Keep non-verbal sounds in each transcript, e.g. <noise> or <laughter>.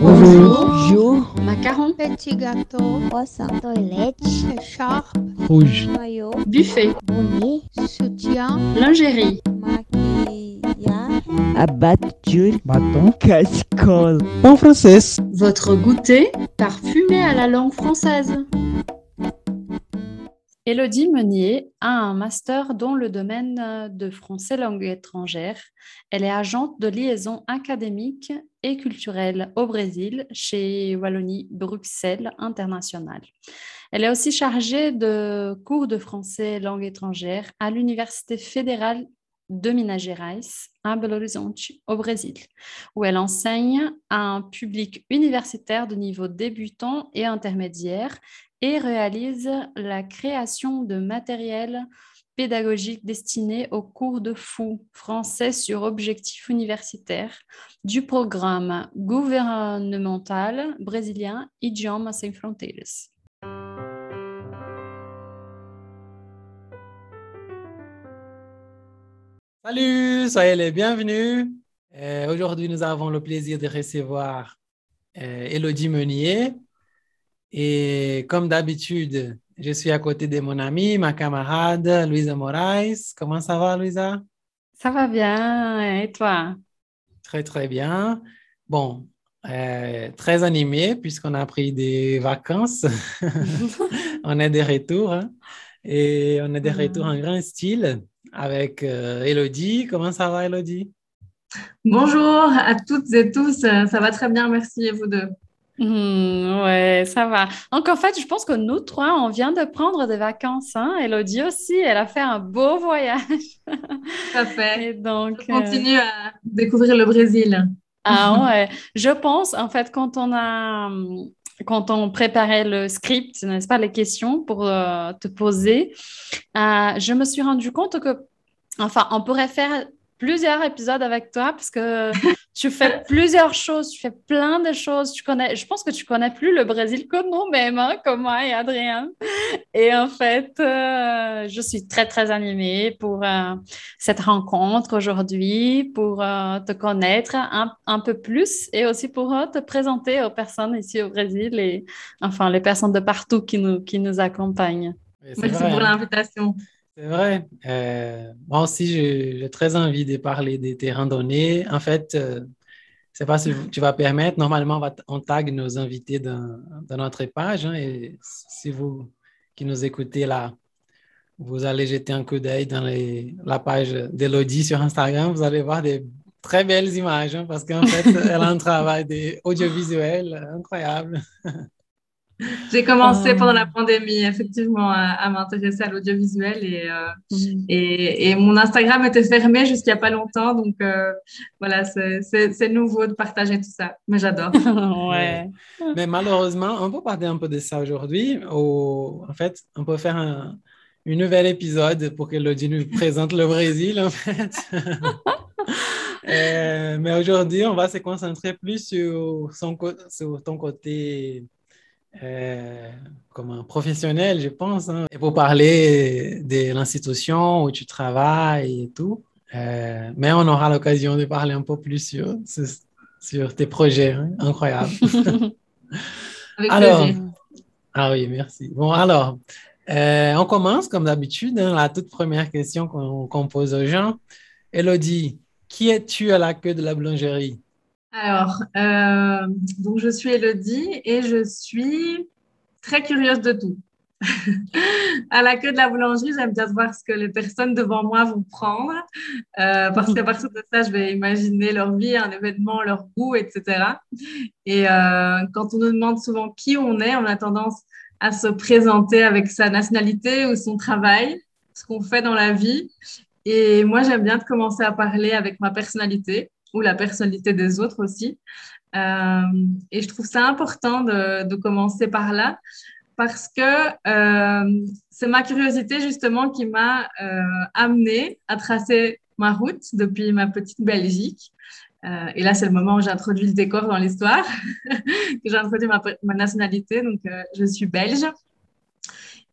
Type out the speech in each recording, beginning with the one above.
Bonjour. Bonjour. Macaron. Petit gâteau. Croissant. Toilette. Écharpe. Rouge. Maillot. Buffet. Bonnet. Soutien. Lingerie. Maquillage. Abattu. Bâton. Casserole. En français. Votre goûter parfumé à la langue française. Élodie Meunier a un master dans le domaine de français langue étrangère. Elle est agente de liaison académique et culturelle au Brésil chez Wallonie Bruxelles International. Elle est aussi chargée de cours de français langue étrangère à l'Université fédérale de Minas Gerais à Belo Horizonte au Brésil, où elle enseigne à un public universitaire de niveau débutant et intermédiaire et réalise la création de matériel pédagogique destiné aux cours de fou français sur objectifs universitaires du programme gouvernemental brésilien Idiomas Sem Fronteiras. Salut, soyez les bienvenus. Euh, Aujourd'hui, nous avons le plaisir de recevoir euh, Elodie Meunier. Et comme d'habitude, je suis à côté de mon amie, ma camarade, Louisa Moraes. Comment ça va, Louisa? Ça va bien, et toi? Très, très bien. Bon, euh, très animé puisqu'on a pris des vacances. <laughs> on est de retour hein, et on est de retour en grand style avec euh, Elodie. Comment ça va, Elodie? Bonjour à toutes et tous. Ça va très bien, merci et vous deux? Mmh, ouais, ça va. Donc, en fait, je pense que nous trois, on vient de prendre des vacances. Hein? Elodie aussi, elle a fait un beau voyage. Tout à fait. Et donc, Je continue à découvrir le Brésil. Ah ouais, je pense, en fait, quand on a, quand on préparait le script, n'est-ce pas, les questions pour euh, te poser, euh, je me suis rendu compte que, enfin, on pourrait faire plusieurs épisodes avec toi parce que tu fais <laughs> plusieurs choses, tu fais plein de choses. Tu connais, je pense que tu connais plus le Brésil que nous-mêmes, hein, comme moi et Adrien. Et en fait, euh, je suis très, très animée pour euh, cette rencontre aujourd'hui, pour euh, te connaître un, un, peu plus et aussi pour euh, te présenter aux personnes ici au Brésil et enfin les personnes de partout qui nous, qui nous accompagnent. Merci vrai, pour l'invitation. C'est vrai. Euh, moi aussi, j'ai très envie de parler de tes randonnées. En fait, euh, je sais pas si tu vas permettre. Normalement, on, va, on tag nos invités dans, notre page. Hein, et si vous qui nous écoutez là, vous allez jeter un coup d'œil dans la page d'Elodie sur Instagram, vous allez voir des très belles images hein, parce qu'en fait, elle a un travail audiovisuel incroyable. <laughs> <laughs> J'ai commencé pendant la pandémie, effectivement, à, à m'intéresser à l'audiovisuel et, euh, mmh. et, et, mon Instagram était fermé jusqu'il n'y a pas longtemps. Donc, euh, voilà, c'est nouveau de partager tout ça. Mais j'adore. <laughs> <laughs> ouais. Mais malheureusement, on peut parler un peu de ça aujourd'hui. En fait, on peut faire un, un nouvel épisode pour que Lodi nous présente le Brésil, en fait. euh, mais aujourd'hui, on va se concentrer plus sur, son, sur ton côté euh, comme un professionnel, je pense, hein, et pour parler de l'institution où tu travailles et tout. Euh, mais on aura l'occasion de parler un peu plus sur, sur tes projets hein, incroyables. <laughs> Avec <laughs> alors, plaisir. ah oui, merci. Bon, alors, euh, on commence comme d'habitude, hein, la toute première question qu'on qu pose aux gens. Elodie, qui es-tu à la queue de la boulangerie? Alors, euh, donc je suis Elodie et je suis très curieuse de tout. <laughs> à la queue de la boulangerie, j'aime bien voir ce que les personnes devant moi vont prendre, euh, parce qu'à partir de ça, je vais imaginer leur vie, un événement, leur goût, etc. Et euh, quand on nous demande souvent qui on est, on a tendance à se présenter avec sa nationalité ou son travail, ce qu'on fait dans la vie. Et moi, j'aime bien commencer à parler avec ma personnalité ou la personnalité des autres aussi. Euh, et je trouve ça important de, de commencer par là parce que euh, c'est ma curiosité justement qui m'a euh, amenée à tracer ma route depuis ma petite Belgique. Euh, et là, c'est le moment où j'introduis le décor dans l'histoire, <laughs> que j'introduis ma, ma, nationalité. Donc, je suis belge.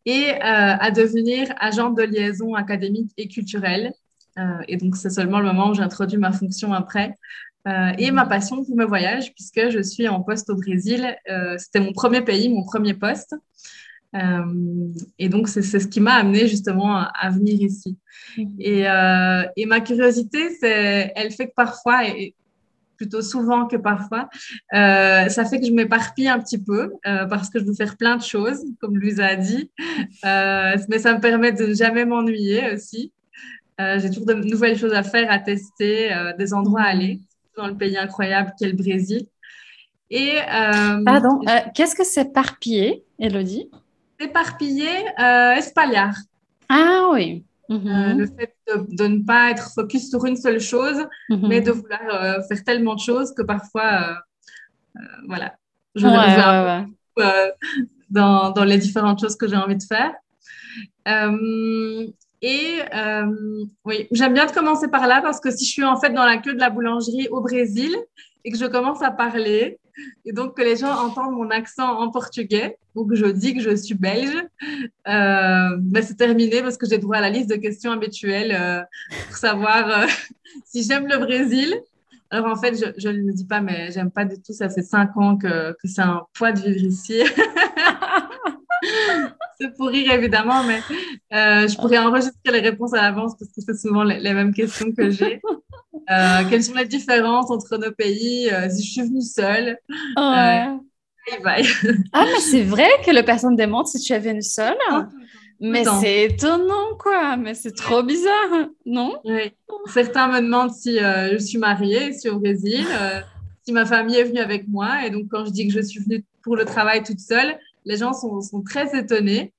Et à devenir agente de liaison académique et culturelle. Euh, et donc, c'est seulement le moment où j'introduis ma fonction après. euh, et ma passion pour mes voyages, puisque je suis en poste au Brésil. Euh, C'était mon premier pays, mon premier poste. Euh, et donc, c'est ce qui m'a amené justement à, à venir ici. Et, euh, et, ma curiosité, elle fait que parfois, et plutôt souvent que parfois, euh, ça fait que je m'éparpille un petit peu parce que je veux faire plein de choses, comme Louisa a dit. mais ça me permet de ne jamais m'ennuyer aussi. J'ai toujours de nouvelles choses à faire, à tester, des endroits à aller dans le pays incroyable qu'est le Brésil. Et, Pardon, qu'est-ce que c'est parpiller, Elodie? Éparpillé, euh, espaliar. Ah oui. Euh, le fait de, ne pas être focus sur une seule chose, mhm. mais de vouloir euh, faire tellement de choses que parfois, voilà, je ouais, ouais, dans, dans, les différentes choses que j'ai envie de faire. Et oui, j'aime bien de commencer par là parce que si je suis en fait dans la queue de la boulangerie au Brésil et que je commence à parler, et donc que les gens entendent mon accent en portugais ou que je dis que je suis belge, euh, ben c'est terminé parce que j'ai droit à la liste de questions habituelles euh, pour savoir euh, <laughs> si j'aime le Brésil. Alors en fait, je, ne le dis pas, mais j'aime pas du tout. Ça fait cinq ans que, que c'est un poids de vivre ici. <laughs> <laughs> c'est pour rire évidemment, mais je pourrais enregistrer les réponses à l'avance parce que c'est souvent les, les, mêmes questions que j'ai. <laughs> Euh, quelles sont les différences entre nos pays? Euh, Si je suis venue seule. Euh, bye ah, mais c'est vrai que le personne demande si tu es venue seule. mais c'est étonnant, quoi. Mais c'est trop bizarre, non? Oui. Certains me demandent si je suis mariée ici au Brésil, si ma famille est venue avec moi. Et donc, quand je dis que je suis venue pour le travail toute seule, les gens sont, sont très étonnés.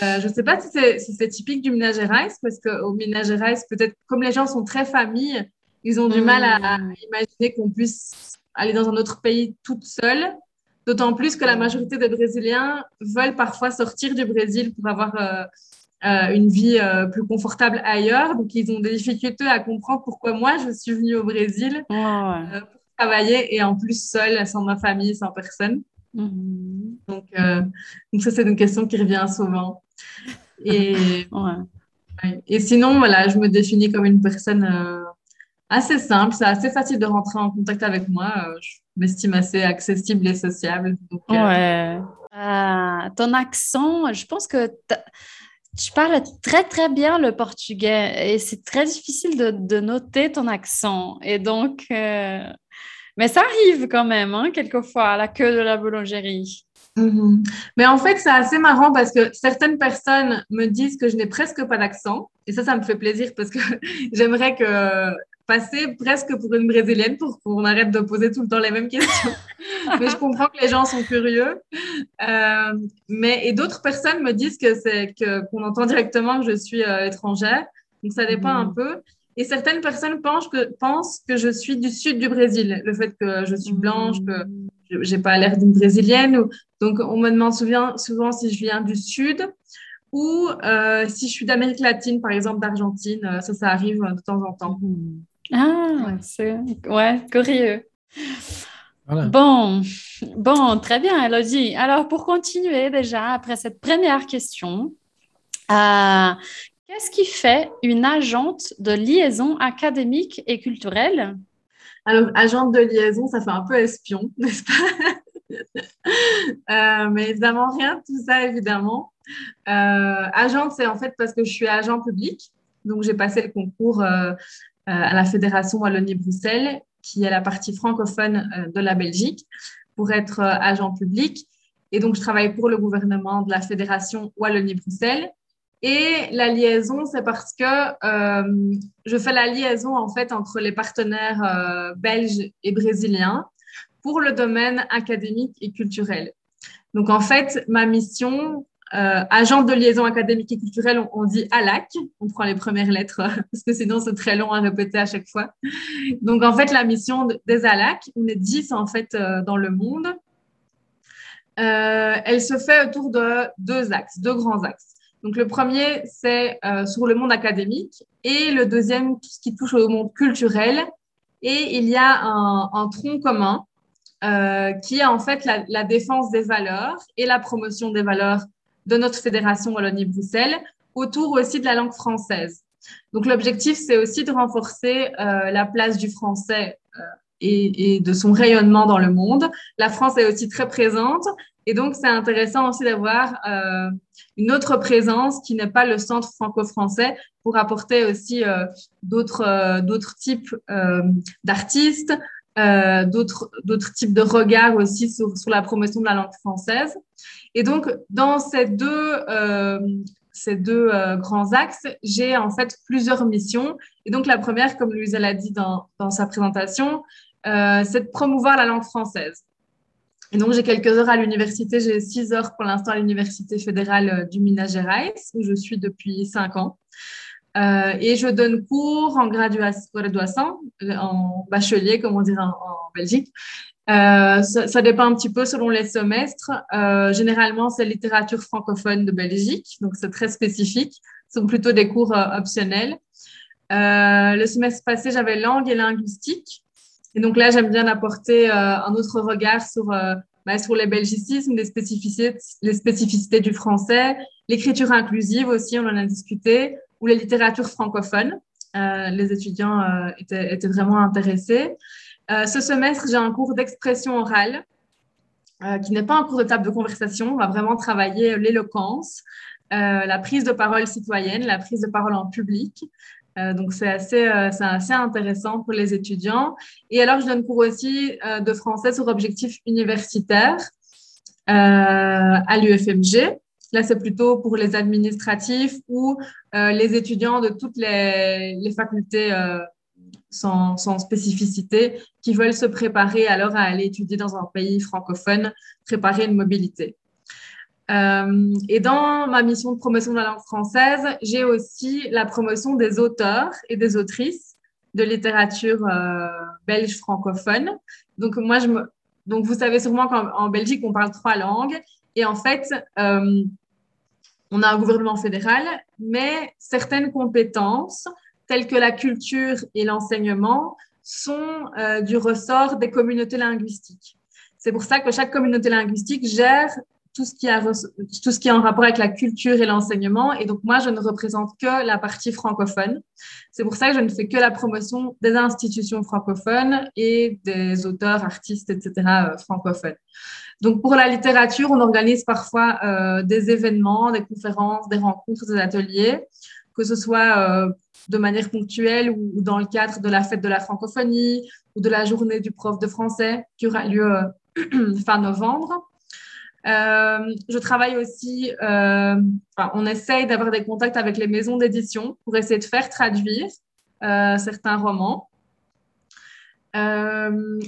je ne sais pas si c'est typique du Gerais, parce qu'au Gerais, peut-être comme les gens sont très familles, ils ont du mal à, hmm. imaginer qu'on puisse aller dans un autre pays toute seule, d'autant plus que la majorité des Brésiliens veulent parfois sortir du Brésil pour avoir euh, euh, une vie euh, plus confortable ailleurs. Donc, ils ont des difficultés à comprendre pourquoi moi, je suis venue au Brésil pour travailler et en plus seule, sans ma famille, sans personne. Hmm. Donc, donc, ça, c'est une question qui revient souvent. Et, <laughs> et sinon, voilà, je me définis comme une personne assez simple, c'est assez facile de rentrer en contact avec moi. Euh, je m'estime assez accessible et sociable. Euh, ouais. Euh, ton accent, je pense que tu parles très très bien le portugais et c'est très difficile de, noter ton accent. Et donc, mais ça arrive quand même, hein, quelquefois, à la queue de la boulangerie. Mhm. Mais en fait, c'est assez marrant parce que certaines personnes me disent que je n'ai presque pas d'accent. Et ça, ça me fait plaisir parce que <laughs> j'aimerais que passer presque pour une brésilienne pour qu'on arrête de poser tout le temps les mêmes questions. <laughs> mais je comprends que les gens sont curieux. Euh, mais et d'autres personnes me disent que c'est que qu'on entend directement que je suis euh, étrangère. Donc ça dépend un mhm. peu. Et certaines personnes pensent que, pensent que je suis du sud du Brésil. Le fait que je suis blanche, que j'ai pas l'air d'une brésilienne. Ou... Donc on me demande souvent, souvent si je viens du sud ou euh, si je suis d'Amérique latine, par exemple d'Argentine. Ça, ça arrive de temps en temps. Ah, c'est ouais, curieux. Bon, bon, très bien, Elodie. Alors, pour continuer déjà, après cette première question, euh, qu'est-ce qui fait une agente de liaison académique et culturelle? Alors, agente de liaison, ça fait un peu espion, <laughs> n'est-ce pas? Euh, Mais évidemment, rien de tout ça, évidemment. Euh, agente, c'est en fait parce que je suis agent public. Donc, j'ai passé le concours euh, à la Fédération Wallonie-Bruxelles, qui est la partie francophone de la Belgique, pour être agent public. Et donc, je travaille pour le gouvernement de la Fédération Wallonie-Bruxelles. Et la liaison, c'est parce que je fais la liaison en fait entre les partenaires belges et brésiliens pour le domaine académique et culturel. Donc en fait, ma mission, euh, agent de liaison académique et culturelle, on, dit ALAC. On prend les premières lettres <laughs> parce que sinon c'est très long à répéter à chaque fois. Donc en fait, la mission des ALAC, on est 10 en fait euh, dans le monde. Euh, elle se fait autour de deux axes, deux grands axes. Donc le premier, c'est sur le monde académique et le deuxième, tout ce qui touche au monde culturel. Et il y a un, tronc commun qui est en fait la, la, défense des valeurs et la promotion des valeurs de notre fédération Wallonie-Bruxelles autour aussi de la langue française. Donc l'objectif, c'est aussi de renforcer euh, la place du français euh, et, de son rayonnement dans le monde. La France est aussi très présente et donc c'est intéressant aussi d'avoir euh, une autre présence qui n'est pas le centre franco-français pour apporter aussi euh, d'autres euh, d'autres types d'artistes, d'autres d'autres types de regards aussi sur, sur la promotion de la langue française. Et donc dans ces deux ces deux grands axes, j'ai en fait plusieurs missions. Et donc la première, comme Louisa l'a dit dans, dans sa présentation, euh, c'est de promouvoir la langue française. Et donc j'ai quelques heures à l'université, j'ai six heures pour l'instant à l'université fédérale euh, du Minas Gerais, où je suis depuis cinq ans. Euh, et je donne cours en graduation, en bachelier, comme on dit en, Belgique. Ça, dépend un petit peu selon les semestres. Généralement, c'est littérature francophone de Belgique, donc c'est très spécifique. Ce sont plutôt des cours optionnels. Le semestre passé, j'avais langue et linguistique. Et donc là, j'aime bien apporter un autre regard sur, bah, sur les belgicismes, les spécificités, les spécificités du français, l'écriture inclusive aussi, on en a discuté, ou les littératures francophones. les étudiants étaient, vraiment intéressés. Euh, ce semestre, j'ai un cours d'expression orale euh, qui n'est pas un cours de table de conversation. On va vraiment travailler l'éloquence, euh, la prise de parole citoyenne, la prise de parole en public. Euh, donc, c'est assez, euh, assez intéressant pour les étudiants. Et alors, je donne cours aussi euh, de français sur objectifs universitaires à l'UFMG. Là, c'est plutôt pour les administratifs ou les étudiants de toutes les, les facultés sans, sans, spécificité, qui veulent se préparer alors à aller étudier dans un pays francophone, préparer une mobilité. Euh, et dans ma mission de promotion de la langue française, j'ai aussi la promotion des auteurs et des autrices de littérature euh, belge francophone. Donc moi, je me... donc vous savez sûrement qu'en Belgique, on parle trois langues. Et en fait, euh, on a un gouvernement fédéral, mais certaines compétences telles que la culture et l'enseignement sont du ressort des communautés linguistiques. C'est pour ça que chaque communauté linguistique gère tout ce, qui a, tout ce qui est en rapport avec la culture et l'enseignement. Et donc, moi, je ne représente que la partie francophone. C'est pour ça que je ne fais que la promotion des institutions francophones et des auteurs, artistes, etc. Euh, francophones. Donc, pour la littérature, on organise parfois euh, des événements, des conférences, des rencontres, des ateliers, que ce soit euh, de manière ponctuelle ou dans le cadre de la fête de la francophonie ou de la journée du prof de français qui aura lieu <clears throat> fin novembre. Euh, je travaille aussi, euh, on essaye d'avoir des contacts avec les maisons d'édition pour essayer de faire traduire euh, certains romans.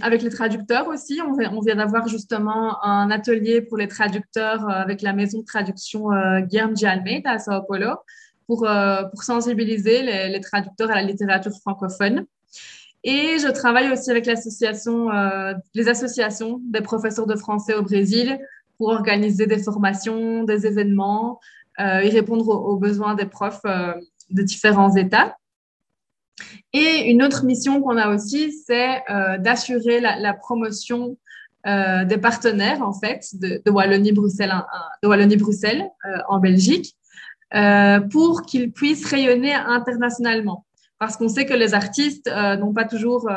Avec les traducteurs aussi, on vient, d'avoir justement un atelier pour les traducteurs avec la maison de traduction Guillermo de à Sao Paulo pour, sensibiliser les, traducteurs à la littérature francophone. Et je travaille aussi avec les associations des professeurs de français au Brésil pour organiser des formations, des événements euh, et répondre aux, besoins des profs euh, de différents États. Et une autre mission qu'on a aussi, c'est euh, d'assurer la, promotion euh, des partenaires en fait de, Wallonie-Bruxelles Wallonie-Bruxelles en Belgique euh, pour qu'ils puissent rayonner internationalement. Parce qu'on sait que les artistes euh, n'ont pas toujours euh,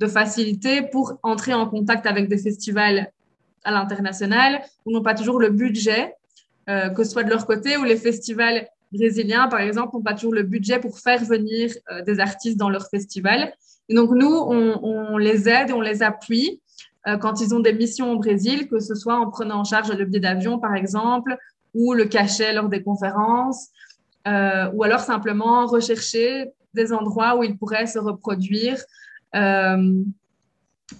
de facilité pour entrer en contact avec des festivals à l'international ou n'ont pas toujours le budget, euh, que ce soit de leur côté ou les festivals brésiliens, par exemple, n'ont pas toujours le budget pour faire venir euh, des artistes dans leur festival. Donc, nous, on, les aide on les appuie euh, quand ils ont des missions au Brésil, que ce soit en prenant en charge le billet d'avion, par exemple, ou le cachet lors des conférences, ou alors simplement rechercher des endroits où ils pourraient se reproduire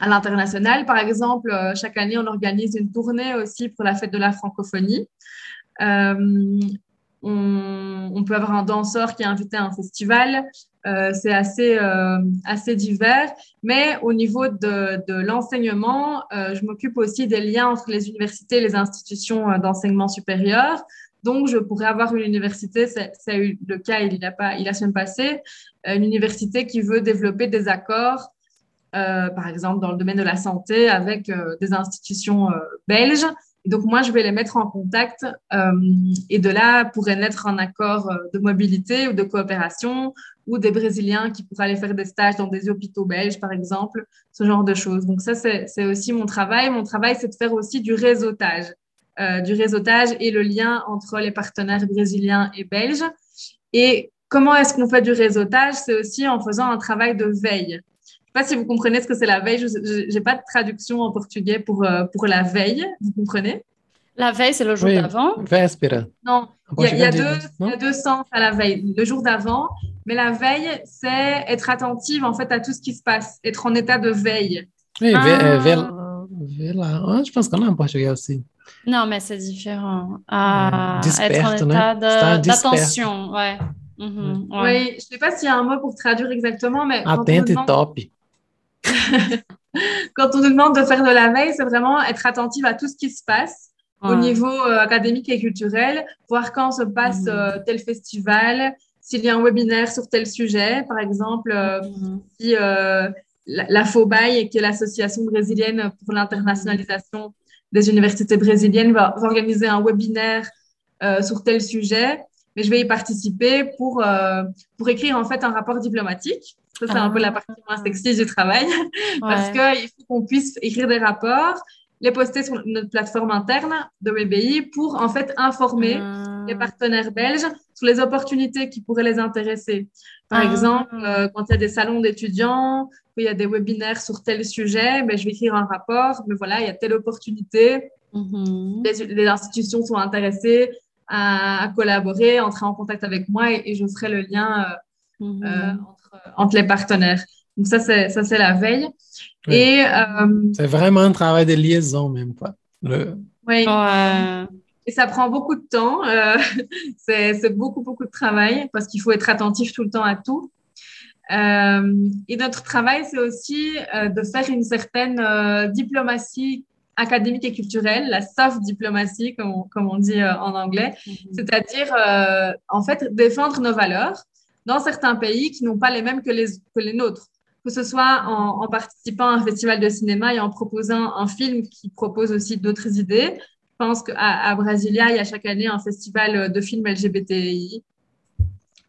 à l'international. Par exemple, euh, chaque année, on organise une tournée aussi pour la fête de la francophonie. Euh, on, peut avoir un danseur qui est invité à un festival. Euh, c'est assez, assez divers. Mais au niveau de, l'enseignement, je m'occupe aussi des liens entre les universités et les institutions d'enseignement supérieur. Donc, je pourrais avoir une université, c'est le cas il a pas, il la semaine passée, une université qui veut développer des accords, par exemple dans le domaine de la santé, avec des institutions belges donc, moi, je vais les mettre en contact et de là pourrait naître un accord de mobilité ou de coopération ou des Brésiliens qui pourraient aller faire des stages dans des hôpitaux belges, par exemple, ce genre de choses. Donc, ça, c'est aussi mon travail. Mon travail, c'est de faire aussi du réseautage. du réseautage et le lien entre les partenaires brésiliens et belges. Et comment est-ce qu'on fait du réseautage? C'est aussi en faisant un travail de veille pas si vous comprenez ce que c'est la veille. Je n'ai pas de traduction en portugais pour, euh, pour la veille. Vous comprenez? La veille, c'est le jour d'avant Véspera. Non, il y, a, deux, il y, a deux sens à la veille. Le jour d'avant, mais la veille, c'est être attentive en fait à tout ce qui se passe, être en état de veille. Oui, ah. vela. je pense qu'on a en portugais aussi. Non, mais c'est différent. Ah, être en état d'attention, ouais. Mhm, ouais. Oui, je ne sais pas s'il y a un mot pour traduire exactement, mais. Atteinte et top. <laughs> quand on nous demande de faire de la veille, c'est vraiment être attentive à tout ce qui se passe au niveau euh, académique et culturel, voir quand se passe mhm. euh, tel festival, s'il y a un webinaire sur tel sujet, par exemple, euh, mhm. si la, la FOBAI, qui est l'association brésilienne pour l'internationalisation des universités brésiliennes, va, va organiser un webinaire sur tel sujet mais je vais y participer pour, pour écrire en fait un rapport diplomatique ça, c'est un peu la partie moins sexy du travail <laughs> parce qu'il faut qu'on puisse écrire des rapports, les poster sur notre plateforme interne de WebI pour en fait informer ah. les partenaires belges sur les opportunités qui pourraient les intéresser. Par ah. exemple, euh, quand il y a des salons d'étudiants, il y a des webinaires sur tel sujet, ben, je vais écrire un rapport, mais voilà, il y a telle opportunité. Mm-hmm. les, institutions sont intéressées à, collaborer, entrer en contact avec moi et, je ferai le lien euh, mm-hmm. euh, entre les partenaires. Donc ça, c'est, ça, c'est la veille. Et, euh, c'est vraiment un travail de liaison même. Quoi. Oui. Et ça prend beaucoup de temps. Euh, <laughs> c'est, c'est beaucoup, beaucoup de travail parce qu'il faut être attentif tout le temps à tout. Euh, et notre travail, c'est aussi de faire une certaine diplomatie académique et culturelle, la soft diplomatie, comme on, comme on dit en anglais, mm-hmm. c'est-à-dire en fait défendre nos valeurs dans certains pays qui n'ont pas les mêmes que les, nôtres. Que ce soit en, participant à un festival de cinéma et en proposant un film qui propose aussi d'autres idées. Je pense qu'à Brasilia, il y a chaque année un festival de films LGBTI,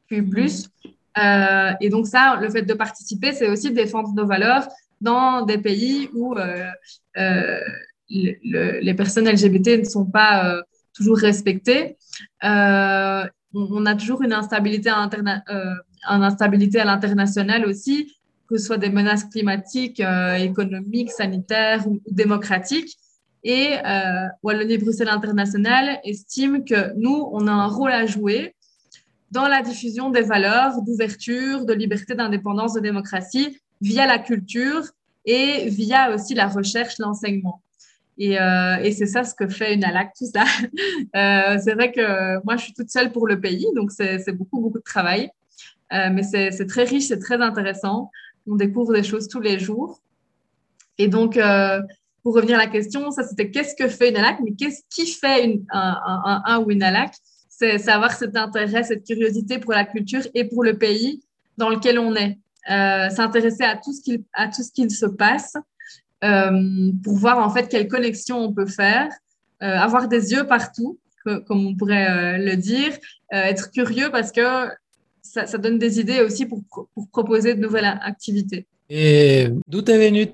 puis plus. Euh, et donc ça, le fait de participer, c'est aussi défendre nos valeurs dans des pays où euh, euh, les personnes LGBT ne sont pas toujours respectées on, a toujours une instabilité, à euh, instabilité à l'international aussi, que ce soit des menaces climatiques, euh, économiques, sanitaires ou, démocratiques. Et euh, Wallonie-Bruxelles International estime que nous, on a un rôle à jouer dans la diffusion des valeurs d'ouverture, de liberté, d'indépendance, de démocratie via la culture et via aussi la recherche, l'enseignement. Euh, et, c'est ça ce que fait une ALAC, tout ça. <laughs> Euh, c'est vrai que moi, je suis toute seule pour le pays, donc c'est beaucoup, beaucoup de travail. Euh, mais c'est très riche, c'est très intéressant. On découvre des choses tous les jours. Et donc, pour revenir à la question, ça c'était qu'est-ce que fait une ALAC, mais qu'est-ce qui fait un, un, ou une ALAC? C'est avoir cet intérêt, cette curiosité pour la culture et pour le pays dans lequel on est. S'intéresser à tout ce qu'il se passe euh, pour voir en fait quelle connexion on peut faire, euh, avoir des yeux partout, comme on pourrait euh, le dire, être curieux parce que ça, donne des idées aussi pour, proposer de nouvelles activités. Et d'où est venu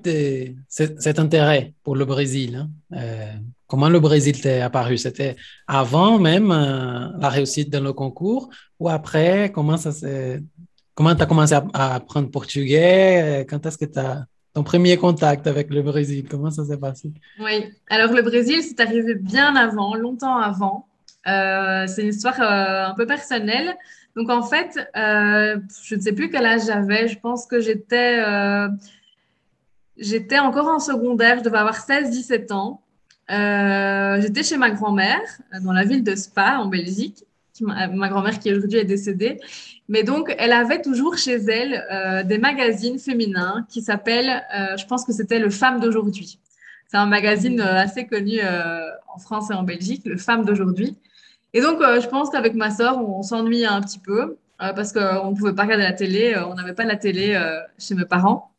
cet, intérêt pour le Brésil hein? Comment le Brésil t'est apparu? C'était avant même la réussite dans le concours ou après? Comment ça tu as commencé à, à apprendre portugais? Quand est-ce que tu as ton premier contact avec le Brésil, comment ça s'est passé? Oui, alors le Brésil, c'est arrivé bien avant, longtemps avant. Euh, c'est une histoire euh, un peu personnelle. Donc en fait, euh, je ne sais plus quel âge j'avais. Je pense que j'étais j'étais encore en secondaire. Je devais avoir 16-17 ans. j'étais chez ma grand-mère dans la ville de Spa en Belgique. Ma grand-mère qui aujourd'hui est décédée. Mais donc, elle avait toujours chez elle euh, des magazines féminins qui s'appellent, euh, je pense que c'était Le Femme d'aujourd'hui. C'est un magazine euh, assez connu en France et en Belgique, Le Femme d'aujourd'hui. Et donc, je pense qu'avec ma sœur, on, s'ennuyait un petit peu parce qu'on ne pouvait pas regarder la télé, on n'avait pas la télé chez mes parents.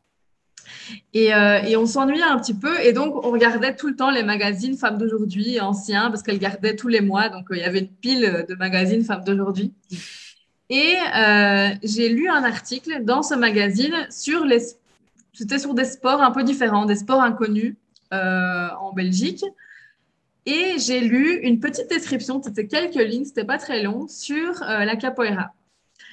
Et, on s'ennuyait un petit peu. Et donc, on regardait tout le temps les magazines Femmes d'aujourd'hui, anciens, parce qu'elle gardait tous les mois. Donc, il y avait une pile de magazines Femmes d'aujourd'hui. Et euh, j'ai lu un article dans ce magazine sur les. C'était sur des sports un peu différents, des sports inconnus euh, en Belgique. Et j'ai lu une petite description, c'était quelques lignes, c'était pas très long, sur euh, la capoeira.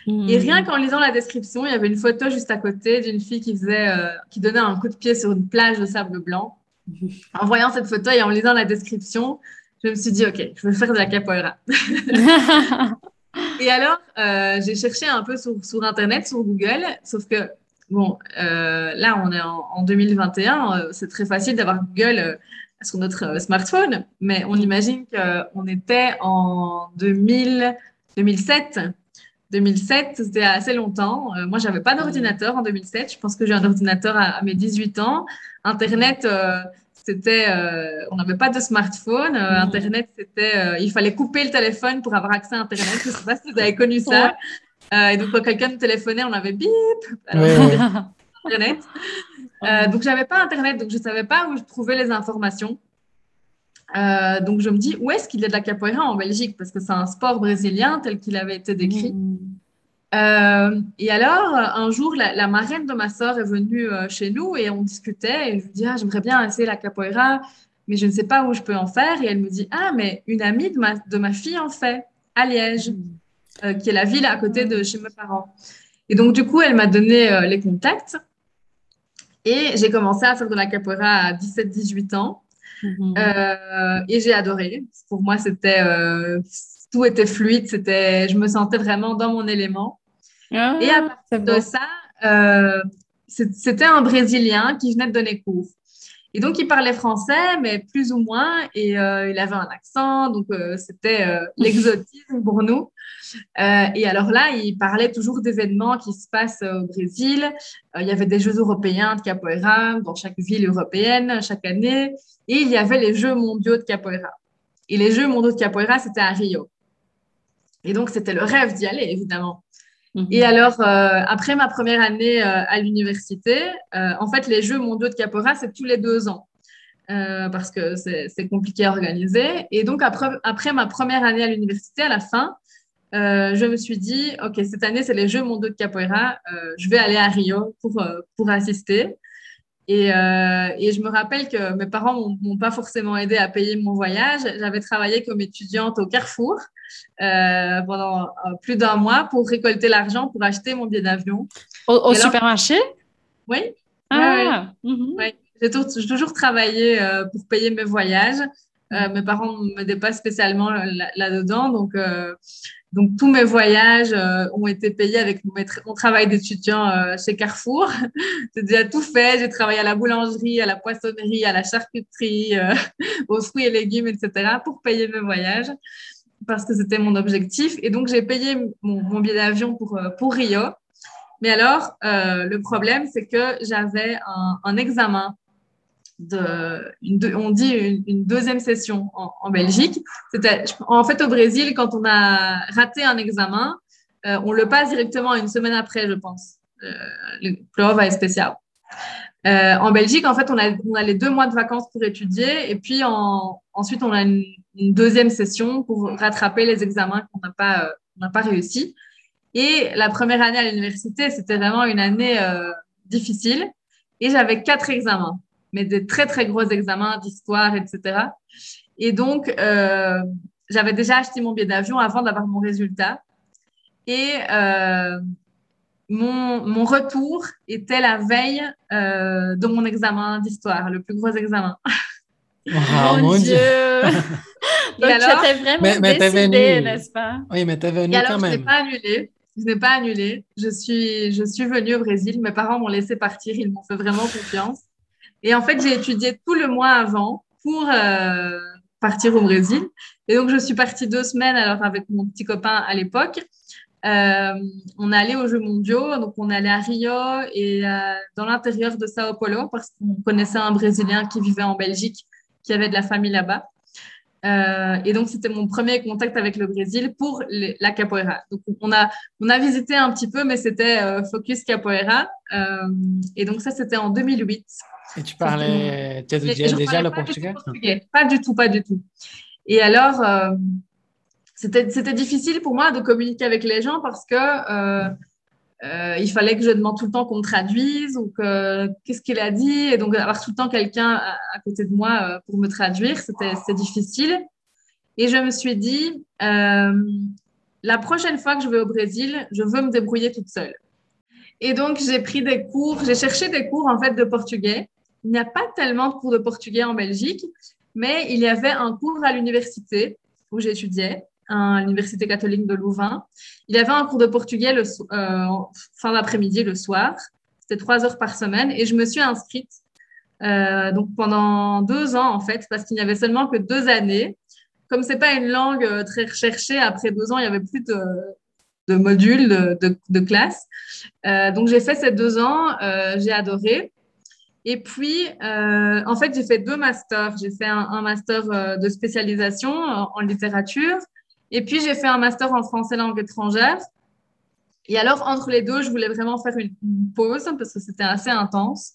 Et rien qu'en lisant la description, il y avait une photo juste à côté d'une fille qui, faisait, qui donnait un coup de pied sur une plage de sable blanc. <laughs> En voyant cette photo et en lisant la description, je me suis dit, OK, je veux faire de la capoeira. <laughs> Et alors, euh, j'ai cherché un peu sur, sur, Internet, sur Google, sauf que, bon, euh, là, on est en, en 2021, euh, c'est très facile d'avoir Google sur notre smartphone, mais on imagine qu'on était en 2000, 2007. 2007, c'était assez longtemps. Moi, j'avais pas d'ordinateur en 2007. Je pense que j'ai un ordinateur à, mes 18 ans. Internet, c'était, euh, on n'avait pas de smartphone. Euh, mmh. Internet, c'était, euh, il fallait couper le téléphone pour avoir accès à Internet. Je ne sais pas si vous avez connu ça. et donc, quand quelqu'un téléphonait, on avait bip. Alors, ouais. Internet. <laughs> donc, j'avais pas Internet, donc je savais pas où je trouvais les informations. donc, je me dis, où est-ce qu'il y a de la capoeira en Belgique? Parce que c'est un sport brésilien tel qu'il avait été décrit. Mmh. Euh, et alors, un jour, la, la, marraine de ma soeur est venue euh, chez nous et on discutait. Et je lui dis, ah, j'aimerais bien essayer la capoeira, mais je ne sais pas où je peux en faire. Et elle me dit, ah, mais une amie de ma, de ma fille en fait, à Liège, euh, qui est la ville à côté de chez mes parents. Et donc, du coup, elle m'a donné les contacts. Et j'ai commencé à faire de la capoeira à 17-18 ans. Mmh. et j'ai adoré. Pour moi, c'était tout était fluide. C'était, je me sentais vraiment dans mon élément. Ah, et à partir de ça, euh, c'était un Brésilien qui venait de donner cours. Et donc, il parlait français, mais plus ou moins, et euh, il avait un accent, donc euh, c'était euh, <laughs> l'exotisme pour nous. Et alors là, il parlait toujours d'événements qui se passent au Brésil. Il y avait des Jeux européens de capoeira dans chaque ville européenne chaque année, et il y avait les Jeux mondiaux de capoeira. Et les Jeux mondiaux de capoeira, c'était à Rio. Et donc, c'était le rêve d'y aller, évidemment. Mmh. Et alors, euh, après ma première année euh, à l'université, euh, en fait, les Jeux mondiaux de capoeira, c'est tous les deux ans. Euh, parce que c'est compliqué à organiser. Et donc, après, après ma première année à l'université, à la fin, euh, je me suis dit, OK, cette année, c'est les Jeux mondiaux de capoeira. je vais aller à Rio pour, pour assister. Et, et, je me rappelle que mes parents m'ont pas forcément aidé à payer mon voyage. J'avais travaillé comme étudiante au Carrefour euh, pendant euh, plus d'un mois pour récolter l'argent pour acheter mon billet d'avion. Au, au supermarché? Oui. Ah. Ouais, ouais. Ouais. J'ai toujours, travaillé euh, pour payer mes voyages. Euh, mes parents ne m'aidaient pas spécialement là-dedans. Là donc, euh, donc, tous mes voyages euh, ont été payés avec mon, travail d'étudiant chez Carrefour. <laughs> J'ai déjà tout fait. J'ai travaillé à la boulangerie, à la poissonnerie, à la charcuterie, <laughs> aux fruits et légumes, etc. pour payer mes voyages parce que c'était mon objectif. Et donc, j'ai payé mon, mon billet d'avion pour, euh, pour Rio. Mais alors, euh, le problème, c'est que j'avais un, un, examen, on dit une, deuxième session en, en Belgique. En fait, au Brésil, quand on a raté un examen, euh, on le passe directement une semaine après, je pense. Euh, le prova. Euh, en Belgique, en fait, on a, les deux mois de vacances pour étudier et puis en, ensuite, on a une, deuxième session pour rattraper les examens qu'on n'a pas, euh, n'a pas réussi. Et la première année à l'université, c'était vraiment une année euh, difficile et j'avais quatre examens, mais des très, très gros examens d'histoire, etc. Et donc, euh, j'avais déjà acheté mon billet d'avion avant d'avoir mon résultat. Et euh, mon, mon, retour était la veille euh, de mon examen d'histoire, le plus gros examen. Oh, <laughs> mon Dieu! <laughs> Donc, alors, tu étais vraiment mais, mais décidée, n'est-ce pas? Oui, mais venue alors, quand même. Je n'ai pas annulé. Je n'ai pas annulé. Je suis, je suis venue au Brésil. Mes parents m'ont laissé partir. Ils m'ont fait vraiment confiance. Et en fait, j'ai étudié tout le mois avant pour euh, partir au Brésil. Et donc, je suis partie deux semaines alors avec mon petit copain à l'époque. Euh, on allé aux Jeux mondiaux, donc on allé à Rio et euh, dans l'intérieur de Sao Paulo parce qu'on connaissait un Brésilien qui vivait en Belgique, qui avait de la famille là-bas. Euh, et donc, c'était mon premier contact avec le Brésil pour la capoeira. Donc, on a, on a visité un petit peu, mais c'était focus capoeira. Et donc, ça, c'était en 2008. Et tu parlais, tu déjà parlais le portugais? portugais. Pas du tout, pas du tout. Et alors, euh, c'était difficile pour moi de communiquer avec les gens parce que euh, euh, il fallait que je demande tout le temps qu'on me traduise ou que qu'est-ce qu'il a dit et donc avoir tout le temps quelqu'un à, à côté de moi pour me traduire, c'était difficile. Et je me suis dit, la prochaine fois que je vais au Brésil, je veux me débrouiller toute seule. Et donc, j'ai pris des cours, j'ai cherché des cours en fait de portugais. Il n'y a pas tellement de cours de portugais en Belgique, mais il y avait un cours à l'université où j'étudiais, à l'université catholique de Louvain. Il y avait un cours de portugais le euh, fin d'après-midi le soir. C'était trois heures par semaine et je me suis inscrite euh, donc pendant deux ans en fait parce qu'il n'y avait seulement que deux années. Comme c'est pas une langue euh, très recherchée, après deux ans il y avait plus de, modules de, de, donc j'ai fait ces deux ans, j'ai adoré. Et puis, euh, en fait, j'ai fait deux masters. J'ai fait un, un master euh, de spécialisation en, en littérature. Et puis, j'ai fait un master en français langue étrangère. Et alors, entre les deux, je voulais vraiment faire une, une pause parce que c'était assez intense.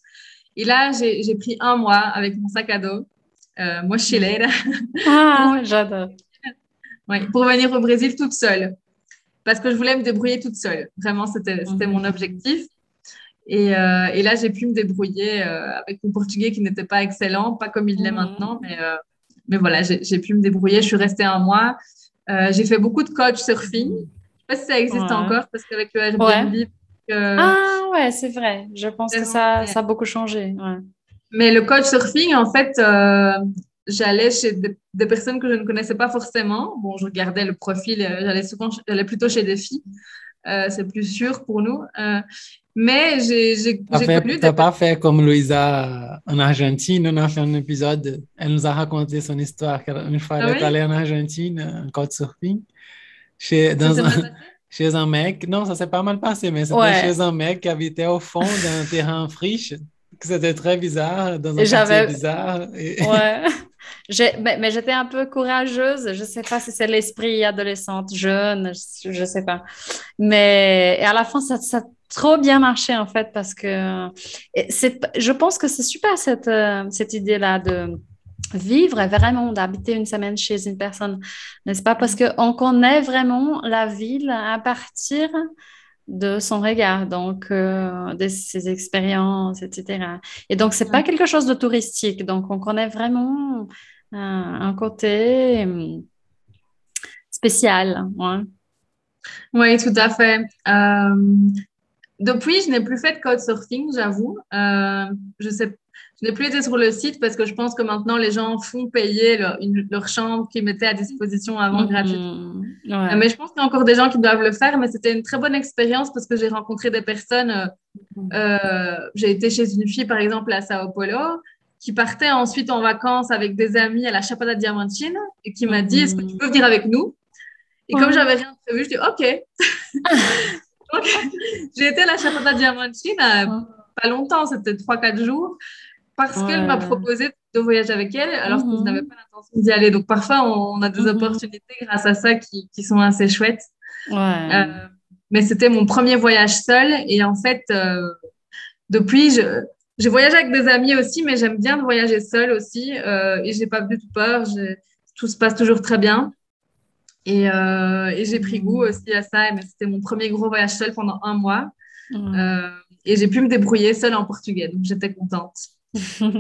Et là, j'ai pris un mois avec mon sac à dos, euh, mochileira, Ah, <laughs> j'adore. ouais, pour venir au Brésil toute seule. Parce que je voulais me débrouiller toute seule. Vraiment, c'était c'était mon objectif. Et, euh, et là, j'ai pu me débrouiller euh, avec mon portugais qui n'était pas excellent, pas comme il l'est Mhm. maintenant, mais, euh, mais voilà, j'ai pu me débrouiller. Je suis restée un mois. J'ai fait beaucoup de coach surfing. Je sais pas si ça existe Ouais. encore parce qu'avec le Airbnb, Ah ouais, c'est vrai. Je pense que ça, ça a beaucoup changé. ouais. Mais le coach surfing, en fait, j'allais chez des, des personnes que je ne connaissais pas forcément. Bon, je regardais le profil, j'allais souvent, j'allais plutôt chez des filles. Euh, c'est plus sûr pour nous. Euh, mais j'ai connu t'as pas fait comme Louisa en Argentine. On a fait un épisode. Elle nous a raconté son histoire. Une fois, elle Ah est oui? allée en Argentine, en couchsurfing, chez, Ça dans un, <laughs> chez un mec. Non, ça s'est pas mal passé, mais c'était Ouais. chez un mec qui habitait au fond d'un <laughs> terrain friche. C'était très bizarre, dans un quartier bizarre. Et- Ouais. <laughs> Mais mais j'étais un peu courageuse. Je sais pas si c'est l'esprit adolescente, jeune, je, je sais pas. Mais à la fin, ça, ça a trop bien marché en fait parce que je pense que c'est super cette, euh, cette idée-là de vivre vraiment d'habiter une semaine chez une personne, n'est-ce pas? Parce qu'on connaît vraiment la ville à partir de son regard, donc euh, de ses expériences, etc. Et donc, c'est pas quelque chose de touristique. Donc, on connaît vraiment euh, un côté euh, spécial. ouais. Oui, tout à fait. Depuis, je n'ai plus fait de couchsurfing, j'avoue. Euh, je sais, je n'ai plus été sur le site parce que je pense que maintenant les gens font payer leur, une- leur chambre qu'ils mettaient à disposition avant gratuitement. Ouais. Euh, Mais je pense qu'il y a encore des gens qui doivent le faire, mais c'était une très bonne expérience parce que j'ai rencontré des personnes. euh, euh, j'ai été chez une fille, par exemple, à Sao Paulo, qui partait ensuite en vacances avec des amis à la Chapada Diamantina et qui m'a dit Est-ce que tu peux venir avec nous? Et comme Ouais. j'avais rien prévu, je dis OK. <laughs> Donc, j'ai été à la Chapada Diamantina pas longtemps, c'était 3-4 jours, parce qu'elle m'a proposé de voyager avec elle, alors que je Mhm. n'avais pas l'intention d'y aller. Donc parfois, on a des Mhm. opportunités grâce à ça qui, qui sont assez chouettes. Ouais. Euh, mais c'était mon premier voyage seul. Et en fait, euh, depuis, je, j'ai voyagé avec des amis aussi, mais j'aime bien de voyager seule aussi. Euh, et j'ai pas du tout peur. Tout se passe toujours très bien. Et, euh, et j'ai pris goût aussi à ça. C'était mon premier gros voyage seul pendant un mois. Euh, et j'ai pu me débrouiller seule en portugais. Donc j'étais contente.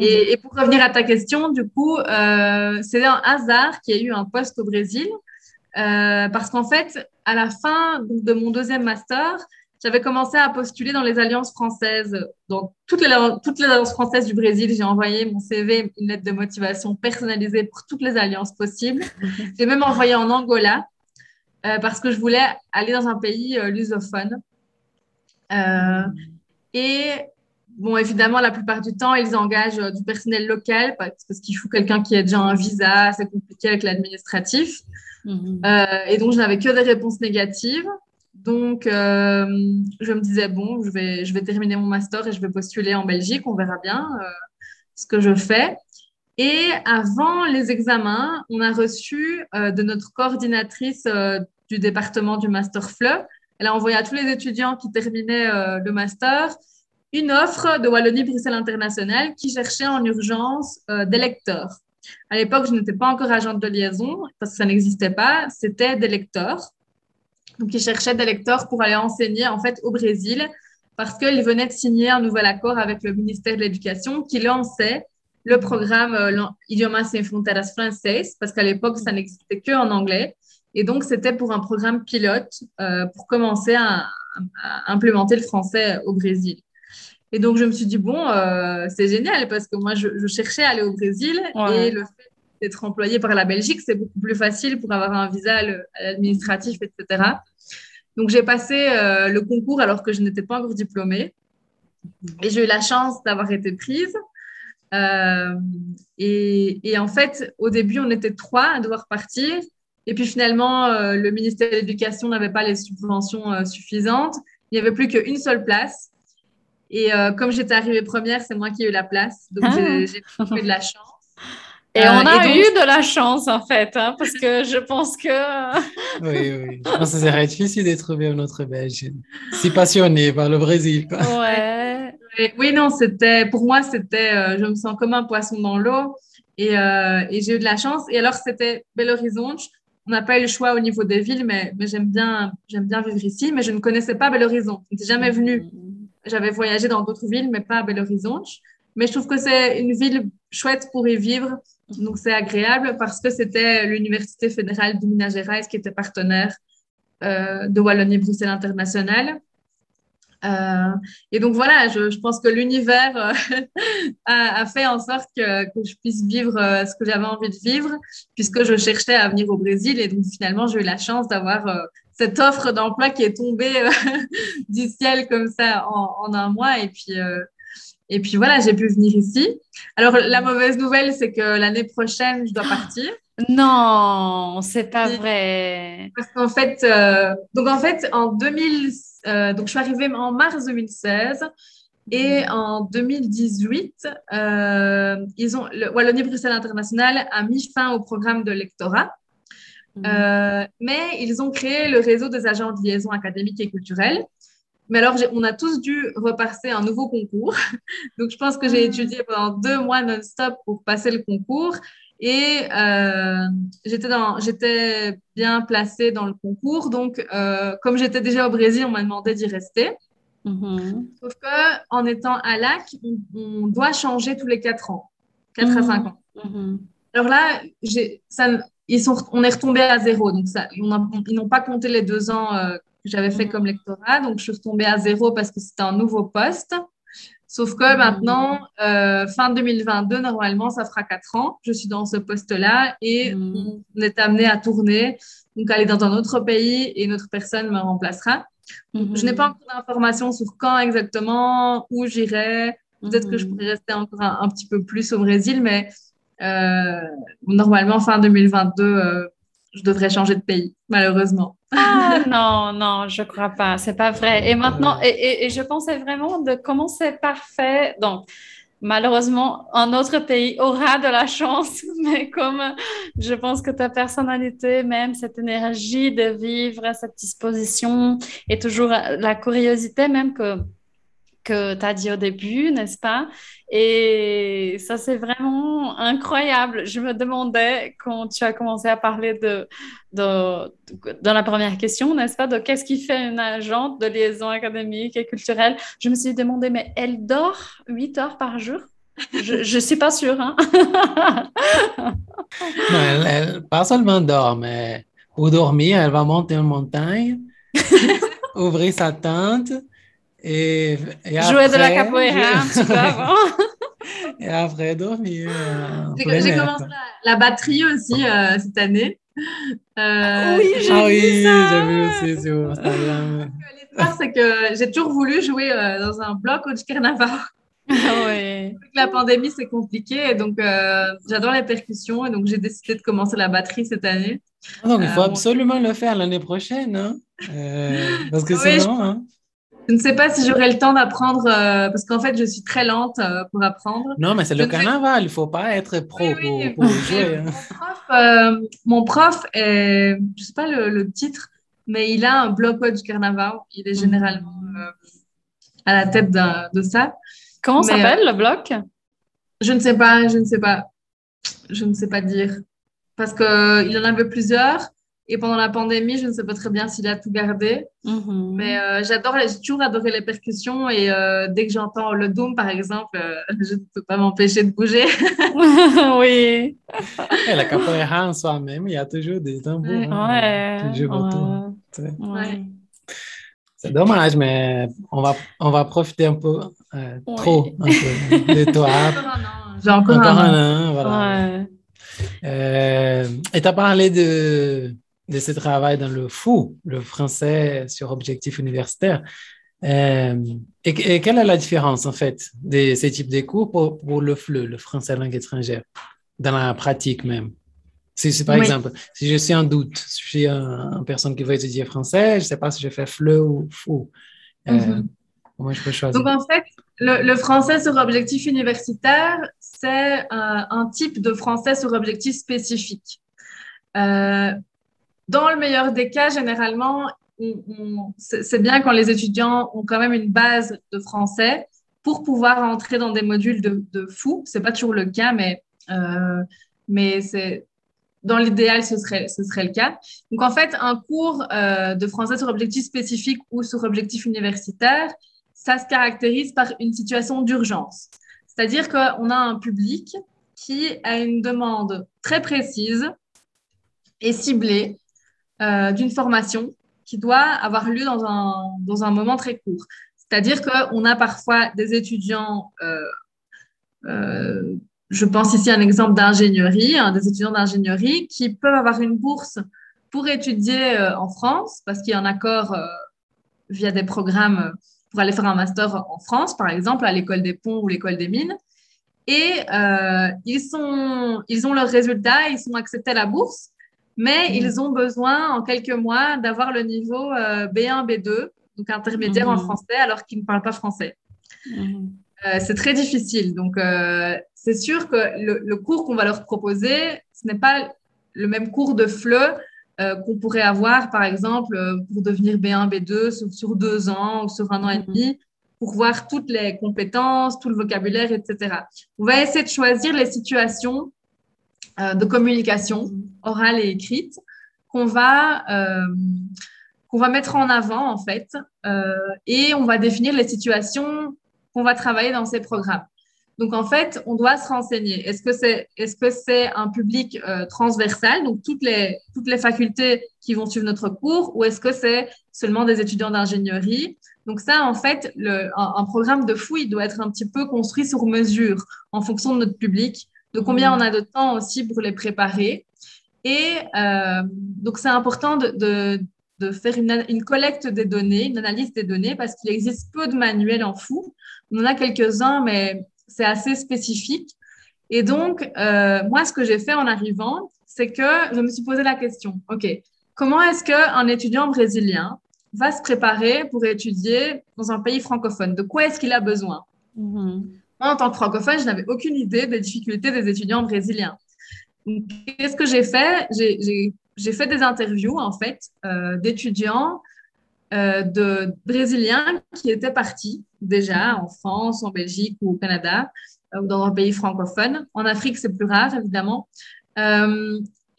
Et, pour revenir à ta question, du coup, euh, c'est un hasard qu'il y ait eu un poste au Brésil. Euh, parce qu'en fait, à la fin de mon deuxième master, j'avais commencé à postuler dans les alliances françaises. Dans toutes les, alliances françaises du Brésil, j'ai envoyé mon CV, une lettre de motivation personnalisée pour toutes les alliances possibles. J'ai même envoyé en Angola euh, parce que je voulais aller dans un pays lusophone. Et bon, évidemment, la plupart du temps, ils engagent euh, du personnel local parce, parce qu'il faut quelqu'un qui ait déjà un visa, c'est compliqué avec l'administratif. Mhm. Euh, et donc, je n'avais que des réponses négatives. Donc, euh, je me disais, bon, je vais, je vais terminer mon master et je vais postuler en Belgique, on verra bien euh, ce que je fais. Et avant les examens, on a reçu de notre coordinatrice du département du Master FLE, elle a envoyé à tous les étudiants qui terminaient le master une offre de Wallonie-Bruxelles International qui cherchait en urgence des lecteurs. À l'époque, je n'étais pas encore agente de liaison parce que ça n'existait pas, c'était des lecteurs. Donc, ils cherchaient des lecteurs pour aller enseigner en fait au Brésil parce qu'ils venaient de signer un nouvel accord avec le ministère de l'Éducation qui lançait le programme euh, Idiomas Sem Fronteras Français parce qu'à l'époque, ça n'existait que en anglais. Et donc, c'était pour un programme pilote euh, pour commencer à, implémenter le français au Brésil. Et donc, je me suis dit, bon, euh, c'est génial parce que moi, je, cherchais à aller au Brésil et le fait d'être employé par la Belgique, c'est beaucoup plus facile pour avoir un visa administratif, etc. Donc, j'ai passé euh, le concours alors que je n'étais pas encore diplômée. Et j'ai eu la chance d'avoir été prise. Euh, et, en fait, au début, on était trois à devoir partir. Et puis finalement, le ministère de l'Éducation n'avait pas les subventions suffisantes. Il n'y avait plus qu'une seule place. Et comme j'étais arrivée première, c'est moi qui ai eu la place. Donc, j'ai ah. eu de la chance. Et on a eu de la chance, en fait, hein, parce que je pense que... <laughs> oui, oui. Je pense que ça serait difficile de trouver un autre Belge si passionné par le Brésil. Quoi. Ouais. Oui, non, c'était... Pour moi, c'était... Euh, je me sens comme un poisson dans l'eau. Et, euh, et j'ai eu de la chance. Et alors, c'était Belo Horizonte. On n'a pas eu le choix au niveau des villes, mais, mais j'aime bien, j'aime bien vivre ici. Mais je ne connaissais pas Belo Horizonte. Je n'étais jamais venue. J'avais voyagé dans d'autres villes, mais pas à Belo Horizonte. Mais je trouve que c'est une ville chouette pour y vivre. Donc, c'est agréable parce que c'était l'Université fédérale du Minas Gerais qui était partenaire euh, de Wallonie-Bruxelles International. Euh, et donc voilà, je, pense que l'univers euh, <laughs> a, fait en sorte que, je puisse vivre ce que j'avais envie de vivre, puisque je cherchais à venir au Brésil. Et donc finalement, j'ai eu la chance d'avoir cette offre d'emploi qui est tombée <laughs> du ciel comme ça en, en un mois. Et puis, et puis voilà, j'ai pu venir ici. Alors la mauvaise nouvelle, c'est que l'année prochaine, je dois <gasps> partir. Non, c'est pas vrai. Parce qu'en fait, euh, donc en fait, en 2000, euh, donc je suis arrivée en mars 2016 et en 2018, euh, ils ont le Wallonie-Bruxelles International a mis fin au programme de lectorat. Mhm. mais ils ont créé le réseau des agents de liaison académique et culturelle. Mais alors, on a tous dû repasser un nouveau concours. <laughs> Donc, je pense que j'ai ah. étudié pendant deux mois non-stop pour passer le concours. Et euh, j'étais bien placée dans le concours. Donc, euh, comme j'étais déjà au Brésil, on m'a demandé d'y rester. Mm-hmm. Sauf qu'en étant à LAC, on, doit changer tous les quatre ans, quatre à cinq ans. Alors là, ça, ils sont, on est retombé à zéro. Donc, ça, ils n'ont pas compté les deux ans euh, j'avais fait comme lectorat. Donc, je suis retombée à zéro parce que c'était un nouveau poste. Sauf que mmh. maintenant, euh, fin 2022, normalement, ça fera quatre ans. Je suis dans ce poste-là et mmh. on est amené à tourner, donc aller dans un autre pays et une autre personne me remplacera. Je n'ai pas encore d'informations sur quand exactement, où j'irai. Peut-être que je pourrais rester encore un, petit peu plus au Brésil, mais normalement, fin 2022, je devrais changer de pays, malheureusement. Ah <laughs> non, non, je crois pas, c'est pas vrai. Et maintenant, et, je pensais vraiment de comment c'est parfait. Donc, malheureusement, un autre pays aura de la chance, <laughs> mais comme je pense que ta personnalité, même cette énergie de vivre, cette disposition et toujours la curiosité, même que que tu as dit au début, n'est-ce pas? Et ça, c'est vraiment incroyable. Je me demandais, quand tu as commencé à parler de, de, dans la première question, n'est-ce pas, de qu'est-ce qui fait une agente de liaison académique et culturelle, je me suis demandé, mais elle dort 8 heures par jour? Je ne suis pas sûre. Hein? <laughs> non, elle, pas seulement dort, mais pour dormir, elle va monter une montagne, <laughs> ouvrir sa tente, et, Jouer de la capoeira un petit peu avant. <laughs> et après, dormir. J'ai commencé la, batterie aussi euh, cette année. Euh, oui, j'ai ah, vu oui, ça. j'ai vu aussi sur Instagram. <laughs> L'histoire, c'est que j'ai toujours voulu jouer euh, dans un bloc au carnaval. <laughs> Ah oui. La pandémie, c'est compliqué. Et donc, j'adore les percussions. Et donc, j'ai décidé de commencer la batterie cette année. Ah, donc, il faut absolument le faire l'année prochaine. Hein? parce que c'est sinon. Hein? Je ne sais pas si j'aurai le temps d'apprendre, euh, parce qu'en fait, je suis très lente euh, pour apprendre. Non, mais c'est le ne carnaval, il ne faut pas être pro Oui, oui, pour, jouer. <laughs> hein. Mon prof, euh, mon prof est, je sais pas le, le titre, mais il a un bloc du carnaval. Il est généralement euh, à la tête d'un- de ça. Comment Mais, s'appelle le bloc? Je ne sais pas, je ne sais pas. Je ne sais pas dire. Parce qu'il en avait plusieurs. Et pendant la pandémie, je ne sais pas très bien s'il a tout gardé. Mhm. Mais euh, j'adore, j'ai toujours adoré les percussions. Et euh, dès que j'entends le doom, par exemple, euh, <laughs> je ne peux pas m'empêcher de bouger. <laughs> oui. Et la capoeira en soi-même, il y a toujours des tambours. Ouais. hein, Ouais. toujours autour. ouais, C'est- ouais. C'est dommage, mais on va, on va profiter un peu, euh, trop un peu de toi. <laughs> Encore un an. J'ai encore, Encore un an. un an, voilà. Ouais. Euh, et tu as parlé de, de ce travail dans le FOU, le français sur objectif universitaire. Euh, et, et quelle est la différence, en fait, de ces types de cours pour, pour le FLE, le français langue étrangère, dans la pratique même? Si, si, par Oui. exemple, si je suis en doute, si je suis un- une personne qui veut étudier français, je ne sais pas si je fais FLE ou FOU. Euh, Mhm. Comment je peux choisir? Donc, en fait, le, le français sur objectif universitaire, c'est un, un type de français sur objectif spécifique. Euh, dans le meilleur des cas, généralement, c'est bien quand les étudiants ont quand même une base de français pour pouvoir entrer dans des modules de, de fou. C'est pas toujours le cas, mais, euh, mais dans l'idéal, ce serait, ce serait le cas. Donc, en fait, un cours euh, de français sur objectif spécifique ou sur objectif universitaire, ça se caractérise par une situation d'urgence. C'est-à-dire qu'on a un public qui a une demande très précise et ciblée euh, d'une formation qui doit avoir lieu dans un, dans un moment très court. C'est-à-dire qu'on a parfois des étudiants, euh, euh, je pense ici à un exemple d'ingénierie, hein, des étudiants d'ingénierie qui peuvent avoir une bourse pour étudier en France parce qu'il y a un accord via des programmes pour aller faire un master en France, par exemple, à l'école des ponts ou l'école des mines. Et ils, sont, ils ont leurs résultats, ils sont acceptés à la bourse, mais Mhm. ils ont besoin en quelques mois d'avoir le niveau euh, B1, B2, donc intermédiaire en Mhm. français, alors qu'ils ne parlent pas français. Mhm. Euh, c'est très difficile. Donc, euh, c'est sûr que le, le cours qu'on va leur proposer, ce n'est pas le même cours de FLE euh, qu'on pourrait avoir, par exemple, euh, pour devenir B1, B2 sur, sur deux ans ou sur un an et demi, pour voir toutes les compétences, tout le vocabulaire, etc. On va essayer de choisir les situations euh, de communication orale et écrite qu'on va, euh, va mettre en avant, en fait, euh, et on va définir les situations qu'on va travailler dans ces programmes. Donc, en fait, on doit se renseigner. Est-ce que c'est est -ce c'est un public euh, transversal, donc toutes les, toutes les facultés qui vont suivre notre cours, ou est-ce que c'est seulement des étudiants d'ingénierie? Donc ça, en fait, le, un, un programme de fouille doit être un petit peu construit sur mesure en fonction de notre public, de combien on a de temps aussi pour les préparer. Et euh, donc, c'est important de, de, de faire une, une, collecte des données, une analyse des données, parce qu'il existe peu de manuels en fou. On en a quelques-uns, mais c'est assez spécifique. Et donc, euh, moi, ce que j'ai fait en arrivant, c'est que je me suis posé la question, OK, comment est-ce qu'un étudiant brésilien va se préparer pour étudier dans un pays francophone? De quoi est-ce qu'il a besoin? Mhm. Moi, en tant que francophone, je n'avais aucune idée des difficultés des étudiants brésiliens. Qu'est-ce que j'ai fait? J'ai fait des interviews, en fait, euh, d'étudiants euh, de brésiliens qui étaient partis déjà en France, en Belgique ou au Canada, euh, ou dans un pays francophone. En Afrique, c'est plus rare, évidemment.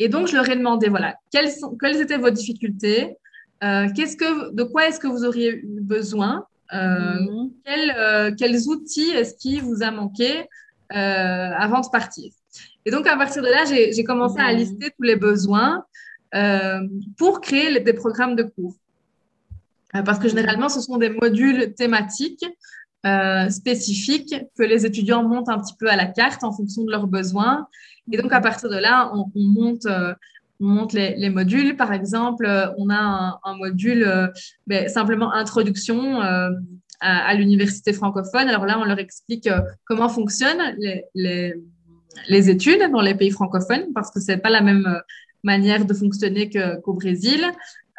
Et donc, je leur ai demandé, voilà, quelles, étaient vos difficultés? De quoi est-ce que vous auriez eu besoin? Euh, Mhm. quel, euh, quels outils est-ce qui vous a manqué euh, avant de partir? Et donc, à partir de là, j'ai commencé à Mhm. lister tous les besoins pour créer les- des programmes de cours. Parce que généralement, ce sont des modules thématiques euh, spécifiques que les étudiants montent un petit peu à la carte en fonction de leurs besoins. Et donc, à partir de là, on, on monte, euh, on monte les, les modules. Par exemple, euh, on a un, module euh, ben, simplement introduction euh, à, l'université francophone. Alors là, on leur explique comment fonctionnent les, études dans les pays francophones parce que c'est pas la même manière de fonctionner qu'au Brésil.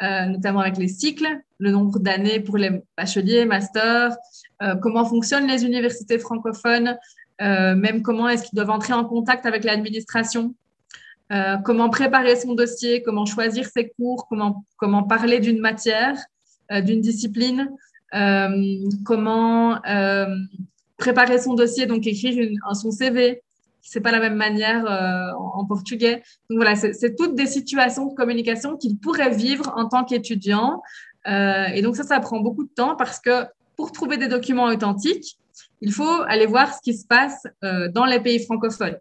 notamment avec les cycles, le nombre d'années pour les bacheliers, masters, comment fonctionnent les universités francophones, même comment est-ce qu'ils doivent entrer en contact avec l'administration, euh, comment préparer son dossier, comment choisir ses cours, comment, comment parler d'une matière, euh, d'une discipline, euh, comment préparer son dossier, donc écrire une, un- son CV. C'est pas la même manière en, en portugais. Donc voilà, c'est toutes des situations de communication qu'il pourrait vivre en tant qu'étudiant. Et donc ça, ça prend beaucoup de temps parce que pour trouver des documents authentiques, il faut aller voir ce qui se passe euh, dans les pays francophones.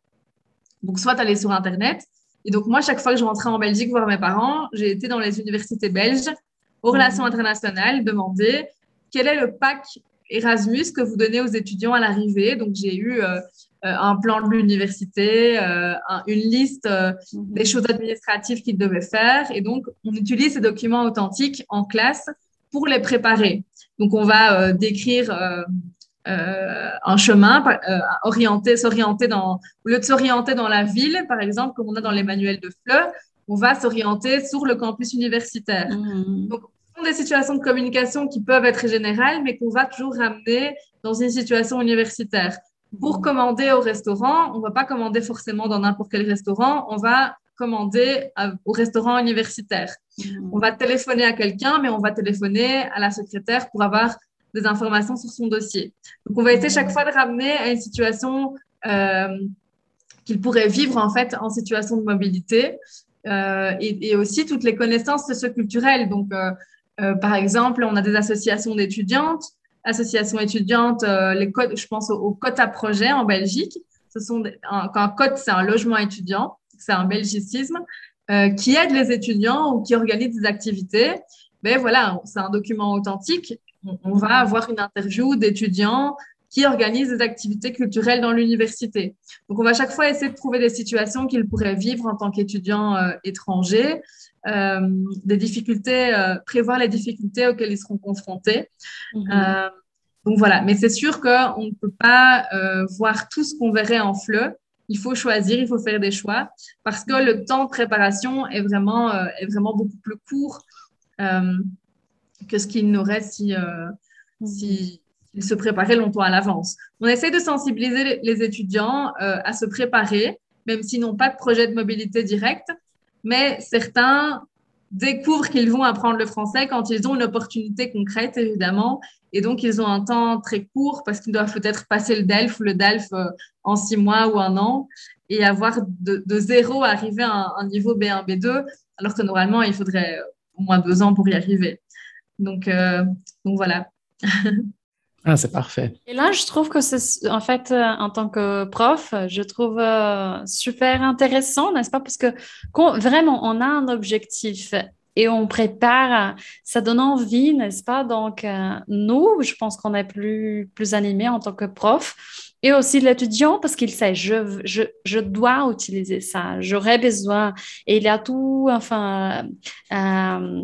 Donc soit aller sur Internet. Et donc moi, chaque fois que je rentrais en Belgique voir mes parents, j'ai été dans les universités belges aux relations internationales demander quel est le pack Erasmus que vous donnez aux étudiants à l'arrivée. Donc j'ai eu euh, euh, un plan de l'université, euh, un- une liste euh, des choses administratives qu'ils devaient faire. Et donc, on utilise ces documents authentiques en classe pour les préparer. Donc, on va décrire euh, un chemin, euh, orienter, s'orienter dans, au lieu de s'orienter dans la ville, par exemple, comme on a dans les manuels de FLE, on va s'orienter sur le campus universitaire. Mhm. Ce sont des situations de communication qui peuvent être générales, mais qu'on va toujours ramener dans une situation universitaire. Pour commander au restaurant, on ne va pas commander forcément dans n'importe quel restaurant, on va commander à- au restaurant universitaire. Mhm. On va téléphoner à quelqu'un, mais on va téléphoner à la secrétaire pour avoir des informations sur son dossier. Donc, on va essayer chaque fois de ramener à une situation euh, qu'il pourrait vivre en fait en situation de mobilité euh, et, aussi toutes les connaissances socioculturelles. Donc, euh, par exemple, on a des associations d'étudiantes, associations étudiantes, les codes, je pense au, au quota projet en Belgique. Ce sont des, un, un code, c'est un logement étudiant, c'est un belgicisme qui aide les étudiants ou qui organise des activités. Mais voilà, c'est un document authentique. On, on va avoir une interview d'étudiants qui organisent des activités culturelles dans l'université. Donc, on va chaque fois essayer de trouver des situations qu'ils pourraient vivre en tant qu'étudiants euh, étrangers, euh, des difficultés, euh, prévoir les difficultés auxquelles ils seront confrontés. Mhm. Donc voilà, mais c'est sûr qu'on ne peut pas voir tout ce qu'on verrait en FLE. Il faut choisir, il faut faire des choix parce que le temps de préparation est vraiment, est vraiment beaucoup plus court que ce qu'il n'aurait si, euh, si ils se préparaient longtemps à l'avance. On essaie de sensibiliser les- étudiants euh, à se préparer, même s'ils n'ont pas de projet de mobilité direct, mais certains découvrent qu'ils vont apprendre le français quand ils ont une opportunité concrète, évidemment, et donc ils ont un temps très court parce qu'ils doivent peut-être passer le DELF ou le DELF euh, en six mois ou un an et avoir de, de zéro arriver à un, un niveau B1, B2, alors que normalement, il faudrait au moins deux ans pour y arriver. Donc, euh, donc voilà. <laughs> Ah, c'est parfait. Et là, je trouve que c'est, en fait, euh, en tant que prof, je trouve euh, super intéressant, n'est-ce pas? Parce que quand vraiment, on a un objectif et on prépare, ça donne envie, n'est-ce pas? Donc, euh, nous, je pense qu'on est plus, plus animés en tant que prof et aussi l'étudiant parce qu'il sait, je, je, je dois utiliser ça, j'aurais besoin. Et il y a tout, enfin, euh,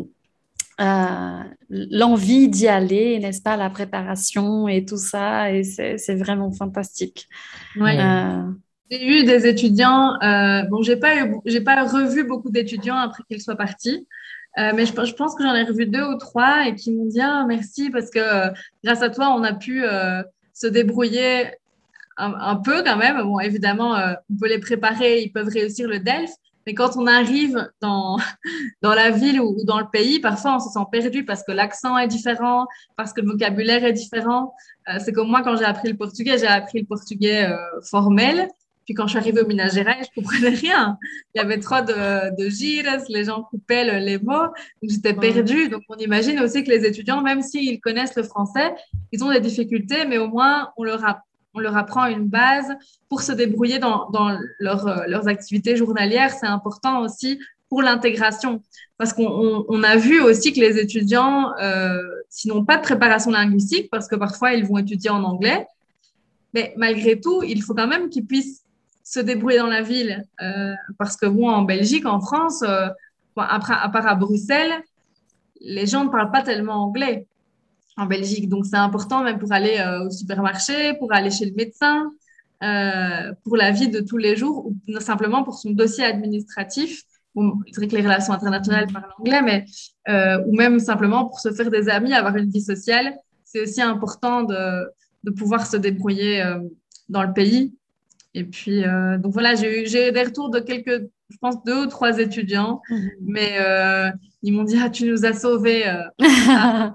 euh, l'envie d'y aller, n'est-ce pas, la préparation et tout ça, et c'est vraiment fantastique. Ouais. Euh, J'ai eu des étudiants, euh, bon, j'ai pas j'ai pas revu beaucoup d'étudiants après qu'ils soient partis, mais je, je pense que j'en ai revu deux ou trois et qui m'ont dit ah, merci parce que grâce à toi, on a pu se débrouiller un, un peu quand même. Bon, évidemment, on peut les préparer, ils peuvent réussir le DELF, mais quand on arrive dans, <laughs> dans la ville ou, ou dans le pays, parfois on se sent perdu parce que l'accent est différent, parce que le vocabulaire est différent. Euh, c'est comme moi quand j'ai appris le portugais, j'ai appris le portugais euh, formel. Puis quand je suis arrivée au Minas Gerais, je comprenais <laughs> rien. Il y avait trop de, de gires, les gens coupaient le- les mots, donc j'étais perdue. Donc on imagine aussi que les étudiants, même s'ils connaissent le français, ils ont des difficultés, mais au moins on leur, app- on leur apprend une base pour se débrouiller dans, euh, leurs activités journalières. C'est important aussi pour l'intégration. Parce qu'on on, on a vu aussi que les étudiants, euh, s'ils n'ont pas de préparation linguistique, parce que parfois ils vont étudier en anglais, mais malgré tout, il faut quand même qu'ils puissent se débrouiller dans la ville. Euh, parce que bon, en Belgique, en France, euh, après, à part à Bruxelles, les gens ne parlent pas tellement anglais en Belgique. Donc, c'est important même pour aller euh, au supermarché, pour aller chez le médecin, euh, pour la vie de tous les jours ou simplement pour son dossier administratif. bon, c'est vrai que les relations internationales parlent anglais, mais euh, ou même simplement pour se faire des amis, avoir une vie sociale, c'est aussi important de, de pouvoir se débrouiller dans le pays. Et puis, euh, donc voilà, j'ai eu j'ai eu des retours de quelques, je pense, deux ou trois étudiants, Mhm. mais euh, ils m'ont dit, ah, tu nous as sauvés. euh. <laughs>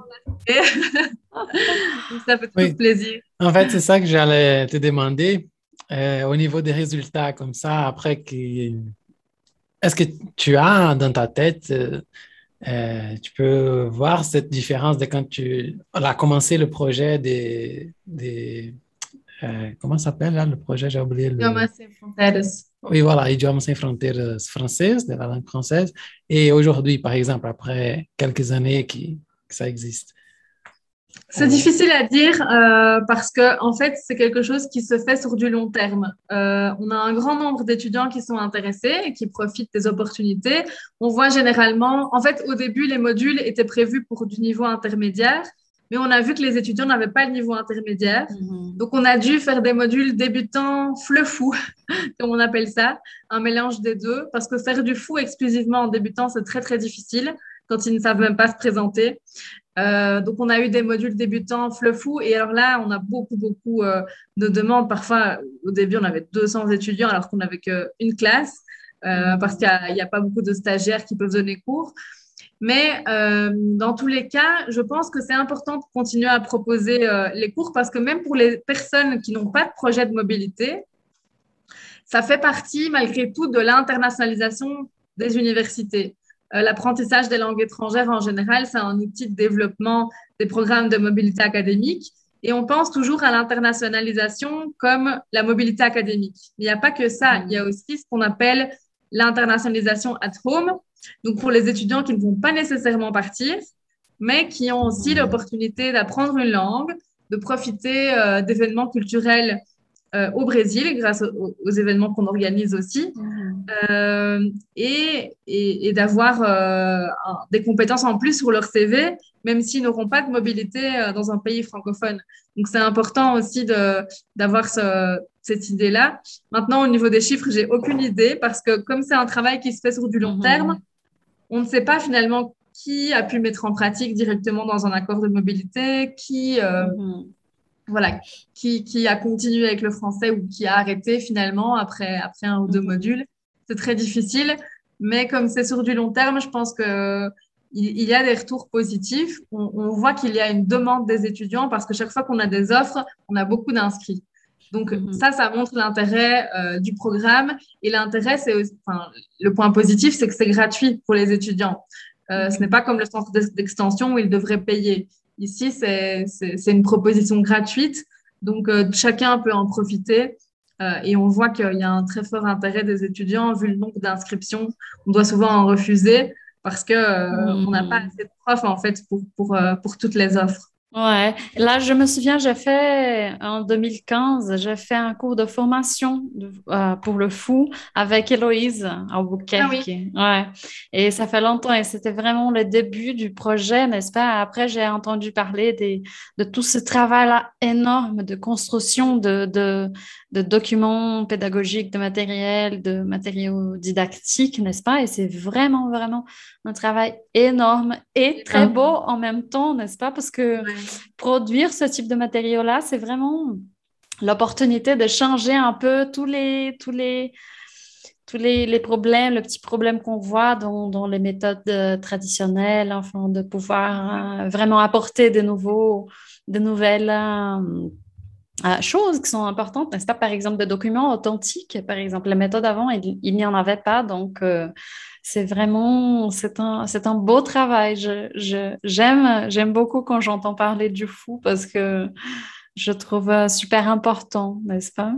Ça fait tout Oui. plaisir. En fait, c'est ça que j'allais te demander. Euh, au niveau des résultats, comme ça, après, que- est-ce que tu as dans ta tête, euh, euh, tu peux voir cette différence de quand tu as commencé le projet des, des euh, comment s'appelle là, le projet, j'ai oublié le... Idiomas Sem Fronteiras. Oui, voilà, Idiomas sans frontières françaises, de la langue française. Et aujourd'hui, par exemple, après quelques années qui, que ça existe. C'est difficile à dire euh, parce que en fait c'est quelque chose qui se fait sur du long terme. Euh, on a un grand nombre d'étudiants qui sont intéressés et qui profitent des opportunités. On voit généralement, en fait au début les modules étaient prévus pour du niveau intermédiaire, mais on a vu que les étudiants n'avaient pas le niveau intermédiaire. Mhm. Donc on a dû faire des modules débutants fleu fou, <laughs> comme on appelle ça, un mélange des deux, parce que faire du fou exclusivement en débutant c'est très très difficile quand ils ne savent même pas se présenter. Euh, donc, on a eu des modules débutants fou et alors là, on a beaucoup, beaucoup euh, de demandes. Parfois, au début, on avait 200 étudiants alors qu'on n'avait qu'une classe euh, parce qu'il n'y a, a, pas beaucoup de stagiaires qui peuvent donner cours. Mais euh, dans tous les cas, je pense que c'est important de continuer à proposer euh, les cours parce que même pour les personnes qui n'ont pas de projet de mobilité, ça fait partie malgré tout de l'internationalisation des universités. Euh, L'apprentissage des langues étrangères en général, c'est un outil de développement des programmes de mobilité académique. Et on pense toujours à l'internationalisation comme la mobilité académique. Il n'y a pas que ça. Il y a aussi ce qu'on appelle l'internationalisation at home. Donc, pour les étudiants qui ne vont pas nécessairement partir, mais qui ont aussi l'opportunité d'apprendre une langue, de profiter euh, d'événements culturels euh, au Brésil grâce aux, aux événements qu'on organise aussi Mhm. euh, et, et, et d'avoir des compétences en plus sur leur CV, même s'ils n'auront pas de mobilité dans un pays francophone. Donc c'est important aussi d'avoir ce, cette idée-là. Maintenant, au niveau des chiffres, j'ai aucune idée parce que comme c'est un travail qui se fait sur du long Mhm. terme, on ne sait pas finalement qui a pu mettre en pratique directement dans un accord de mobilité, qui euh, Mhm. voilà, qui, qui a continué avec le français ou qui a arrêté finalement après, après un ou deux Mhm. modules. C'est très difficile, mais comme c'est sur du long terme, je pense que il, il y a des retours positifs. On, on voit qu'il y a une demande des étudiants parce que chaque fois qu'on a des offres, on a beaucoup d'inscrits. Donc Mhm. ça, ça montre l'intérêt euh, du programme. Et l'intérêt, c'est aussi- enfin, le point positif, c'est que c'est gratuit pour les étudiants. Euh, Ce n'est pas comme le centre d'ex- d'extension où ils devraient payer. Ici, c'est une proposition gratuite, donc euh, chacun peut en profiter. Et on voit qu'il y a un très fort intérêt des étudiants vu le nombre d'inscriptions. On doit souvent en refuser parce que on n'a pas assez de profs en fait pour, pour, pour toutes les offres. Ouais, là, je me souviens, j'ai fait en 2015, j'ai fait un cours de formation de- euh, pour le fou avec Héloïse à Albuquerque. Ouais, et ça fait longtemps et c'était vraiment le début du projet, n'est-ce pas? Après, j'ai entendu parler des, de tout ce travail-là énorme de construction de, de, de documents pédagogiques, de matériel, de matériaux didactiques, n'est-ce pas? Et c'est vraiment, vraiment un travail énorme et très beau en même temps, n'est-ce pas? Parce que produire ce type de matériaux-là, c'est vraiment l'opportunité de changer un peu tous les, tous les, tous les, les problèmes, le petit problème qu'on voit dans, dans les méthodes euh, traditionnelles, enfin, de pouvoir euh, vraiment apporter de nouveaux, de nouvelles euh, choses qui sont importantes, n'est-ce pas? Par exemple, des documents authentiques, par exemple. La méthode avant, il, n'y en avait pas, donc c'est vraiment, c'est un, c'est un beau travail. J'aime, j'aime beaucoup quand j'entends parler du fou parce que je trouve euh, super important, n'est-ce pas?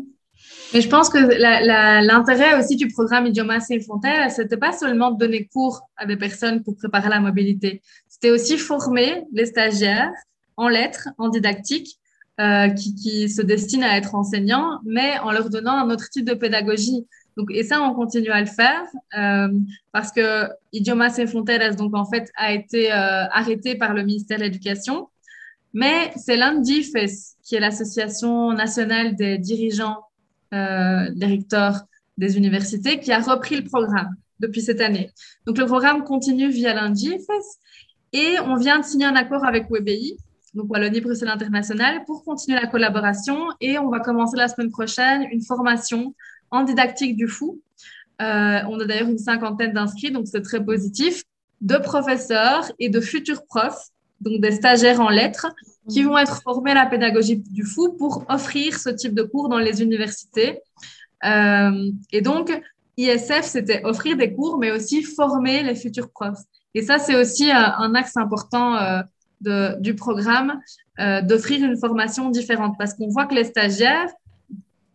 Mais je pense que l'intérêt aussi du programme Idiomas Sans Frontières, c'était pas seulement de donner cours à des personnes pour préparer la mobilité, c'était aussi former les stagiaires en lettres, en didactique, euh, qui, qui se destinent à être enseignants, mais en leur donnant un autre type de pédagogie. Donc, et ça, on continue à le faire euh, parce que Idiomas Sans Frontières, donc en fait, a été euh, arrêté par le ministère de l'Éducation. Mais c'est l'ANDIFES, qui est l'Association nationale des dirigeants, euh, des recteurs des universités, qui a repris le programme. depuis cette année. Donc, le programme continue via l'INGIFES et on vient de signer un accord avec WebI, donc Wallonie-Bruxelles International, pour continuer la collaboration et on va commencer la semaine prochaine une formation en didactique du fou. Euh, on a d'ailleurs une cinquantaine d'inscrits, donc c'est très positif, de professeurs et de futurs profs, donc des stagiaires en lettres, qui vont être formés à la pédagogie du fou pour offrir ce type de cours dans les universités. Euh, et donc, ISF, c'était offrir des cours, mais aussi former les futurs profs. Et ça, c'est aussi euh, un axe important du programme, d'offrir une formation différente. Parce qu'on voit que les stagiaires,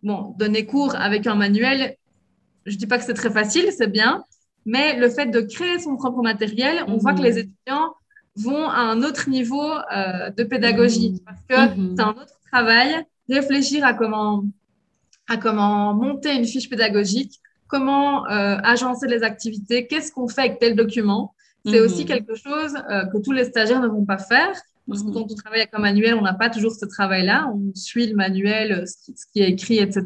bon, donner cours avec un manuel, je dis pas que c'est très facile, c'est bien, mais le fait de créer son propre matériel, on voit que les étudiants vont à un autre niveau euh, de pédagogie parce que Mhm. c'est un autre travail, réfléchir à comment, à comment monter une fiche pédagogique, comment euh, agencer les activités, qu'est-ce qu'on fait avec tel document. C'est Mhm. aussi quelque chose euh, que tous les stagiaires ne vont pas faire. Parce que Mhm. quand on travaille avec un manuel, on n'a pas toujours ce travail-là. On suit le manuel, euh, ce qui, est écrit, etc.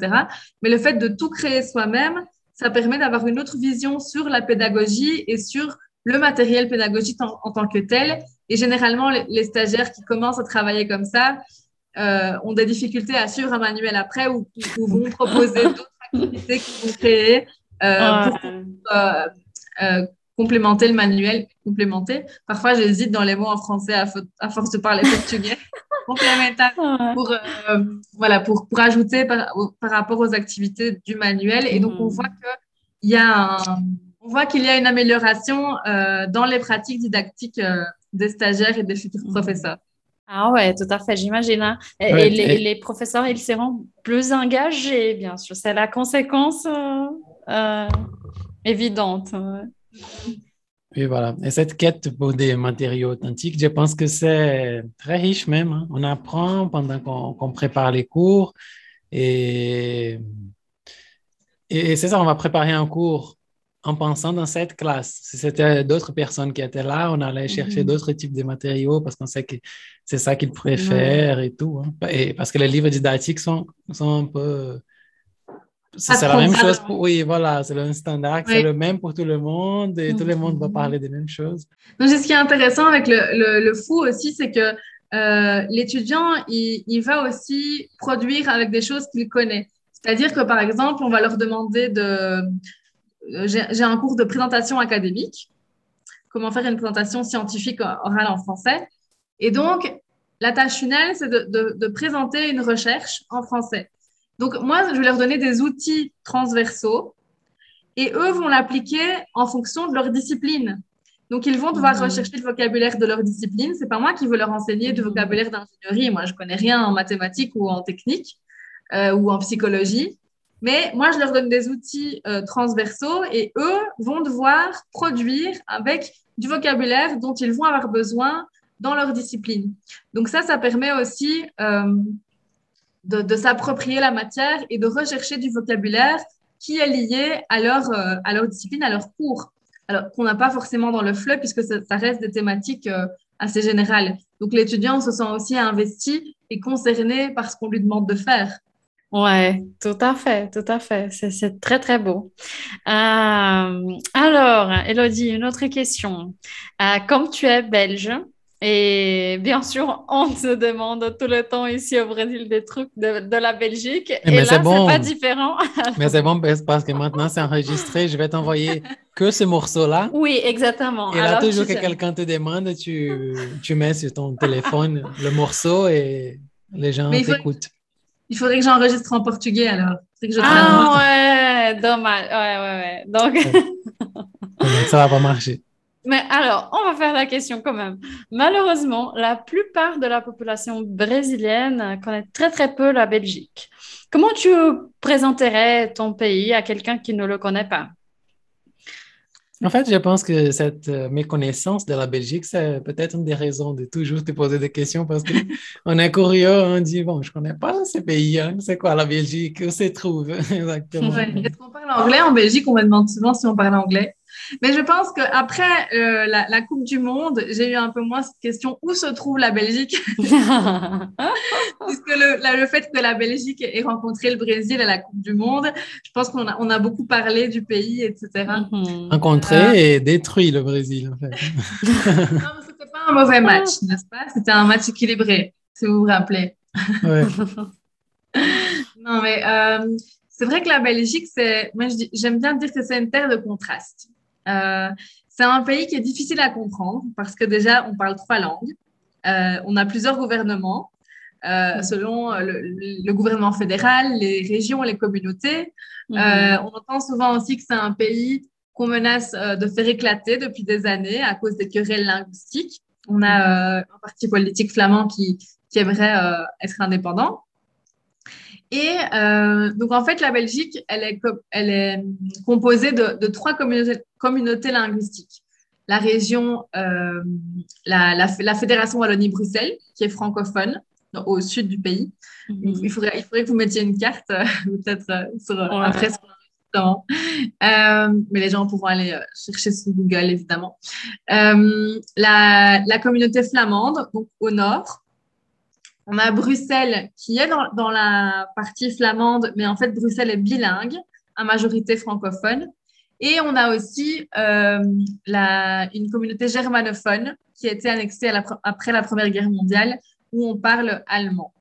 Mais le fait de tout créer soi-même, ça permet d'avoir une autre vision sur la pédagogie et sur le matériel pédagogique en, en tant que tel. Et généralement, les, les stagiaires qui commencent à travailler comme ça euh, ont des difficultés à suivre un manuel après ou, ou vont <laughs> proposer d'autres activités qu'ils vont créer euh, pour euh, euh, complémenter le manuel. Complémenter. Parfois, j'hésite dans les mots en français à, fo- à force de parler portugais. <laughs> Complémentaire pour, euh, voilà, pour, pour ajouter par, par rapport aux activités du manuel. Et donc, on Mhm. voit qu'il y a un- on voit qu'il y a une amélioration euh, dans les pratiques didactiques euh, des stagiaires et des futurs Mhm. professeurs. Ah ouais, tout à fait, j'imagine. hein. Et, Ouais, et les, et- les professeurs, ils seront plus engagés, bien sûr. C'est la conséquence euh, euh, évidente. ouais. Et voilà. Et cette quête pour des matériaux authentiques, je pense que c'est très riche même. hein. On apprend pendant qu'on prépare les cours. Et, et c'est ça, on va préparer un cours en pensant dans cette classe. Si c'était d'autres personnes qui étaient là, on allait chercher Mhm. d'autres types de matériaux parce qu'on sait que c'est ça qu'ils préfèrent et tout. hein. Et parce que les livres didactiques sont, sont un peu... C'est la même chose pour... Oui, voilà, c'est le standard, c'est le même pour tout le monde et tout le monde va Mhm. parler des mêmes choses. Donc, ce qui est intéressant avec le, le, le fou aussi, c'est que euh, l'étudiant, il, il va aussi produire avec des choses qu'il connaît. C'est-à-dire que, par exemple, on va leur demander de... euh, J'ai j'ai un cours de présentation académique, comment faire une présentation scientifique orale en français? Et donc, la tâche finale, c'est de, de, de présenter une recherche en français. Donc, moi, je vais leur donner des outils transversaux et eux vont l'appliquer en fonction de leur discipline. Donc, ils vont devoir Mhm. rechercher le vocabulaire de leur discipline. C'est pas moi qui veux leur enseigner du vocabulaire d'ingénierie. Moi, je connais rien en mathématiques ou en technique euh, ou en psychologie. Mais moi, je leur donne des outils euh, transversaux et eux vont devoir produire avec du vocabulaire dont ils vont avoir besoin dans leur discipline. Donc ça, ça permet aussi euh, de, s'approprier la matière et de rechercher du vocabulaire qui est lié à leur, euh, à leur discipline, à leur cours. Alors qu'on n'a pas forcément dans le FLE puisque ça, reste des thématiques euh, assez générales. Donc l'étudiant se sent aussi investi et concerné par ce qu'on lui demande de faire. Ouais, tout à fait, tout à fait. C'est, très, très beau. Euh, alors, Elodie, une autre question. Comme tu es belge, et bien sûr, on te demande tout le temps ici au Brésil des trucs de, de la Belgique. Eh, mais et c'est là, bon. c'est pas différent. <laughs> Mais c'est bon parce que maintenant c'est enregistré. Je vais t'envoyer que ce morceau-là. Oui, exactement. Et là, Alors, toujours que sais. quelqu'un te demande, tu, tu mets sur ton téléphone le morceau et les gens Mais t'écoutent. Il faudrait que j'enregistre en portugais alors. Que je. Ah ouais, dommage. Ouais, ouais, ouais. Donc, Donc, <laughs> ça va pas marcher. Mais alors, on va faire la question quand même. Malheureusement, la plupart de la population brésilienne connaît très très peu la Belgique. Comment tu présenterais ton pays à quelqu'un qui ne le connaît pas? En fait, je pense que cette euh, méconnaissance de la Belgique, c'est peut-être une des raisons de toujours te poser des questions parce qu'on <laughs> est curieux, on dit, bon, je connais pas ces pays, hein, c'est quoi la Belgique, où se trouve <laughs> exactement. Ouais. Est-ce qu'on parle anglais en Belgique? On me demande souvent si on parle anglais. Mais je pense qu'après euh, la, la Coupe du Monde, j'ai eu un peu moins cette question où se trouve la Belgique? <laughs> <laughs> Puisque le, la- le fait que la Belgique ait rencontré le Brésil à la Coupe du Monde, je pense qu'on a, on a beaucoup parlé du pays, etc. Mhm. Rencontré et détruit le Brésil, en fait. <laughs> Non, mais c'était pas un mauvais match, n'est-ce pas? C'était un match équilibré, si vous vous rappelez. Ouais. Non, mais euh, c'est vrai que la Belgique, c'est, moi, je dis- j'aime bien dire que c'est une terre de contraste. Euh, c'est un pays qui est difficile à comprendre parce que déjà, on parle trois langues. Euh, on a plusieurs gouvernements. euh, selon le, le gouvernement fédéral, les régions, les communautés. Euh, on entend souvent aussi que c'est un pays qu'on menace de faire éclater depuis des années à cause des querelles linguistiques. On a euh, un parti politique flamand qui, qui aimerait être indépendant. Et euh, donc, en fait, la Belgique, elle est, co- elle est composée de, de trois communautés, communautés linguistiques. La région, euh, la, la, la Fédération Wallonie-Bruxelles, qui est francophone, au sud du pays. Mhm. Il faudrait, il faudrait que vous mettiez une carte, euh, <laughs> peut-être sur, Ouais. après sur l'enregistrement. Euh, mais les gens pourront aller chercher sur Google, évidemment. Euh, la, la communauté flamande, donc au nord. On a Bruxelles qui est dans, la partie flamande, mais en fait, Bruxelles est bilingue, à majorité francophone. Et on a aussi euh, la, une communauté germanophone qui a été annexée après la Première Guerre mondiale, où on parle allemand.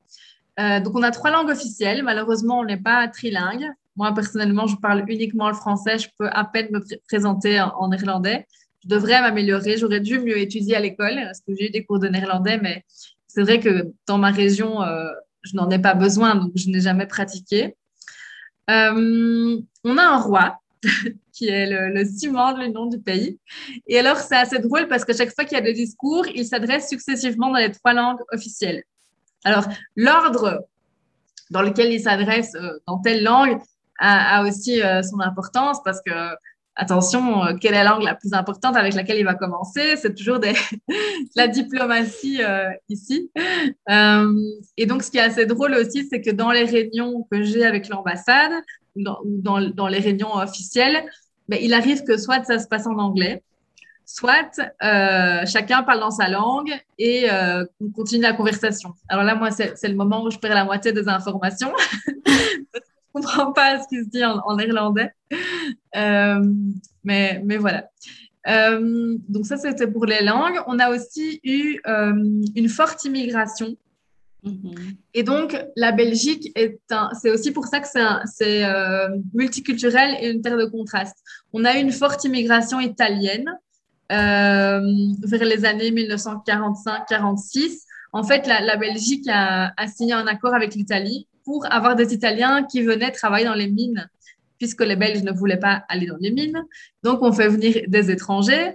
Euh, donc, on a trois langues officielles. Malheureusement, on n'est pas trilingue. Moi, personnellement, je parle uniquement le français. Je peux à peine me pr- présenter en, en néerlandais. Je devrais m'améliorer. J'aurais dû mieux étudier à l'école parce que j'ai eu des cours de néerlandais, mais c'est vrai que dans ma région, euh, je n'en ai pas besoin, donc je n'ai jamais pratiqué. Euh, on a un roi <laughs> qui est le, le ciment de l'union du pays. Et alors, c'est assez drôle parce que chaque fois qu'il y a des discours, il s'adresse successivement dans les trois langues officielles. Alors, l'ordre dans lequel il s'adresse euh, dans telle langue a, aussi son importance parce que, attention, euh, quelle est la langue la plus importante avec laquelle il va commencer? C'est toujours <laughs> la diplomatie euh, ici. Euh, et donc, ce qui est assez drôle aussi, c'est que dans les réunions que j'ai avec l'ambassade, ou dans, les réunions officielles, ben, il arrive que soit ça se passe en anglais, soit chacun parle dans sa langue et on continue la conversation. Alors là, moi, c'est le moment où je perds la moitié des informations. <laughs> Je ne comprends pas ce qui se dit en, en néerlandais. Euh, mais, mais voilà. Euh, donc ça, c'était pour les langues. On a aussi eu euh, une forte immigration Mhm. et donc, la Belgique est un, c'est aussi pour ça que c'est, multiculturel et une terre de contraste. On a eu une forte immigration italienne vers les années 1945-46. En fait, la, la Belgique a, a signé un accord avec l'Italie pour avoir des Italiens qui venaient travailler dans les mines, puisque les Belges ne voulaient pas aller dans les mines. Donc, on fait venir des étrangers.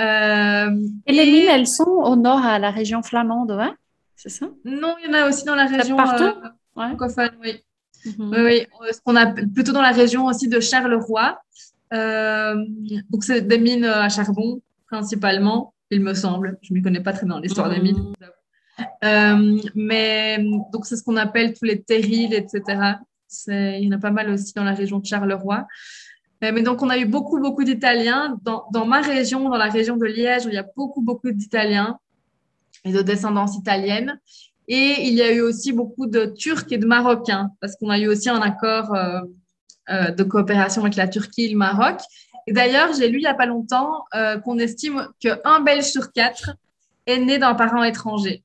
Euh, Et les mines, elles sont au nord à la région flamande, ouais C'est ça? Non, il y en a aussi dans la région partout? euh, Ouais. francophone, oui. Mhm. Oui, oui, euh, ce qu'on appelle plutôt dans la région aussi de Charleroi. Euh, donc, c'est des mines à charbon, principalement, il me semble. Je ne m'y connais pas très dans l'histoire des Mhm. mines. Euh, mais donc, c'est ce qu'on appelle tous les terrils, etc. Il y en a pas mal aussi dans la région de Charleroi. Euh, Mais donc, on a eu beaucoup, beaucoup d'Italiens. Dans, ma région, dans la région de Liège, il y a beaucoup, beaucoup d'Italiens et de descendance italienne. Et il y a eu aussi beaucoup de Turcs et de Marocains, parce qu'on a eu aussi un accord euh, de coopération avec la Turquie et le Maroc. Et d'ailleurs, j'ai lu il n'y a pas longtemps qu'on estime qu'un Belge sur quatre est né d'un parent étranger.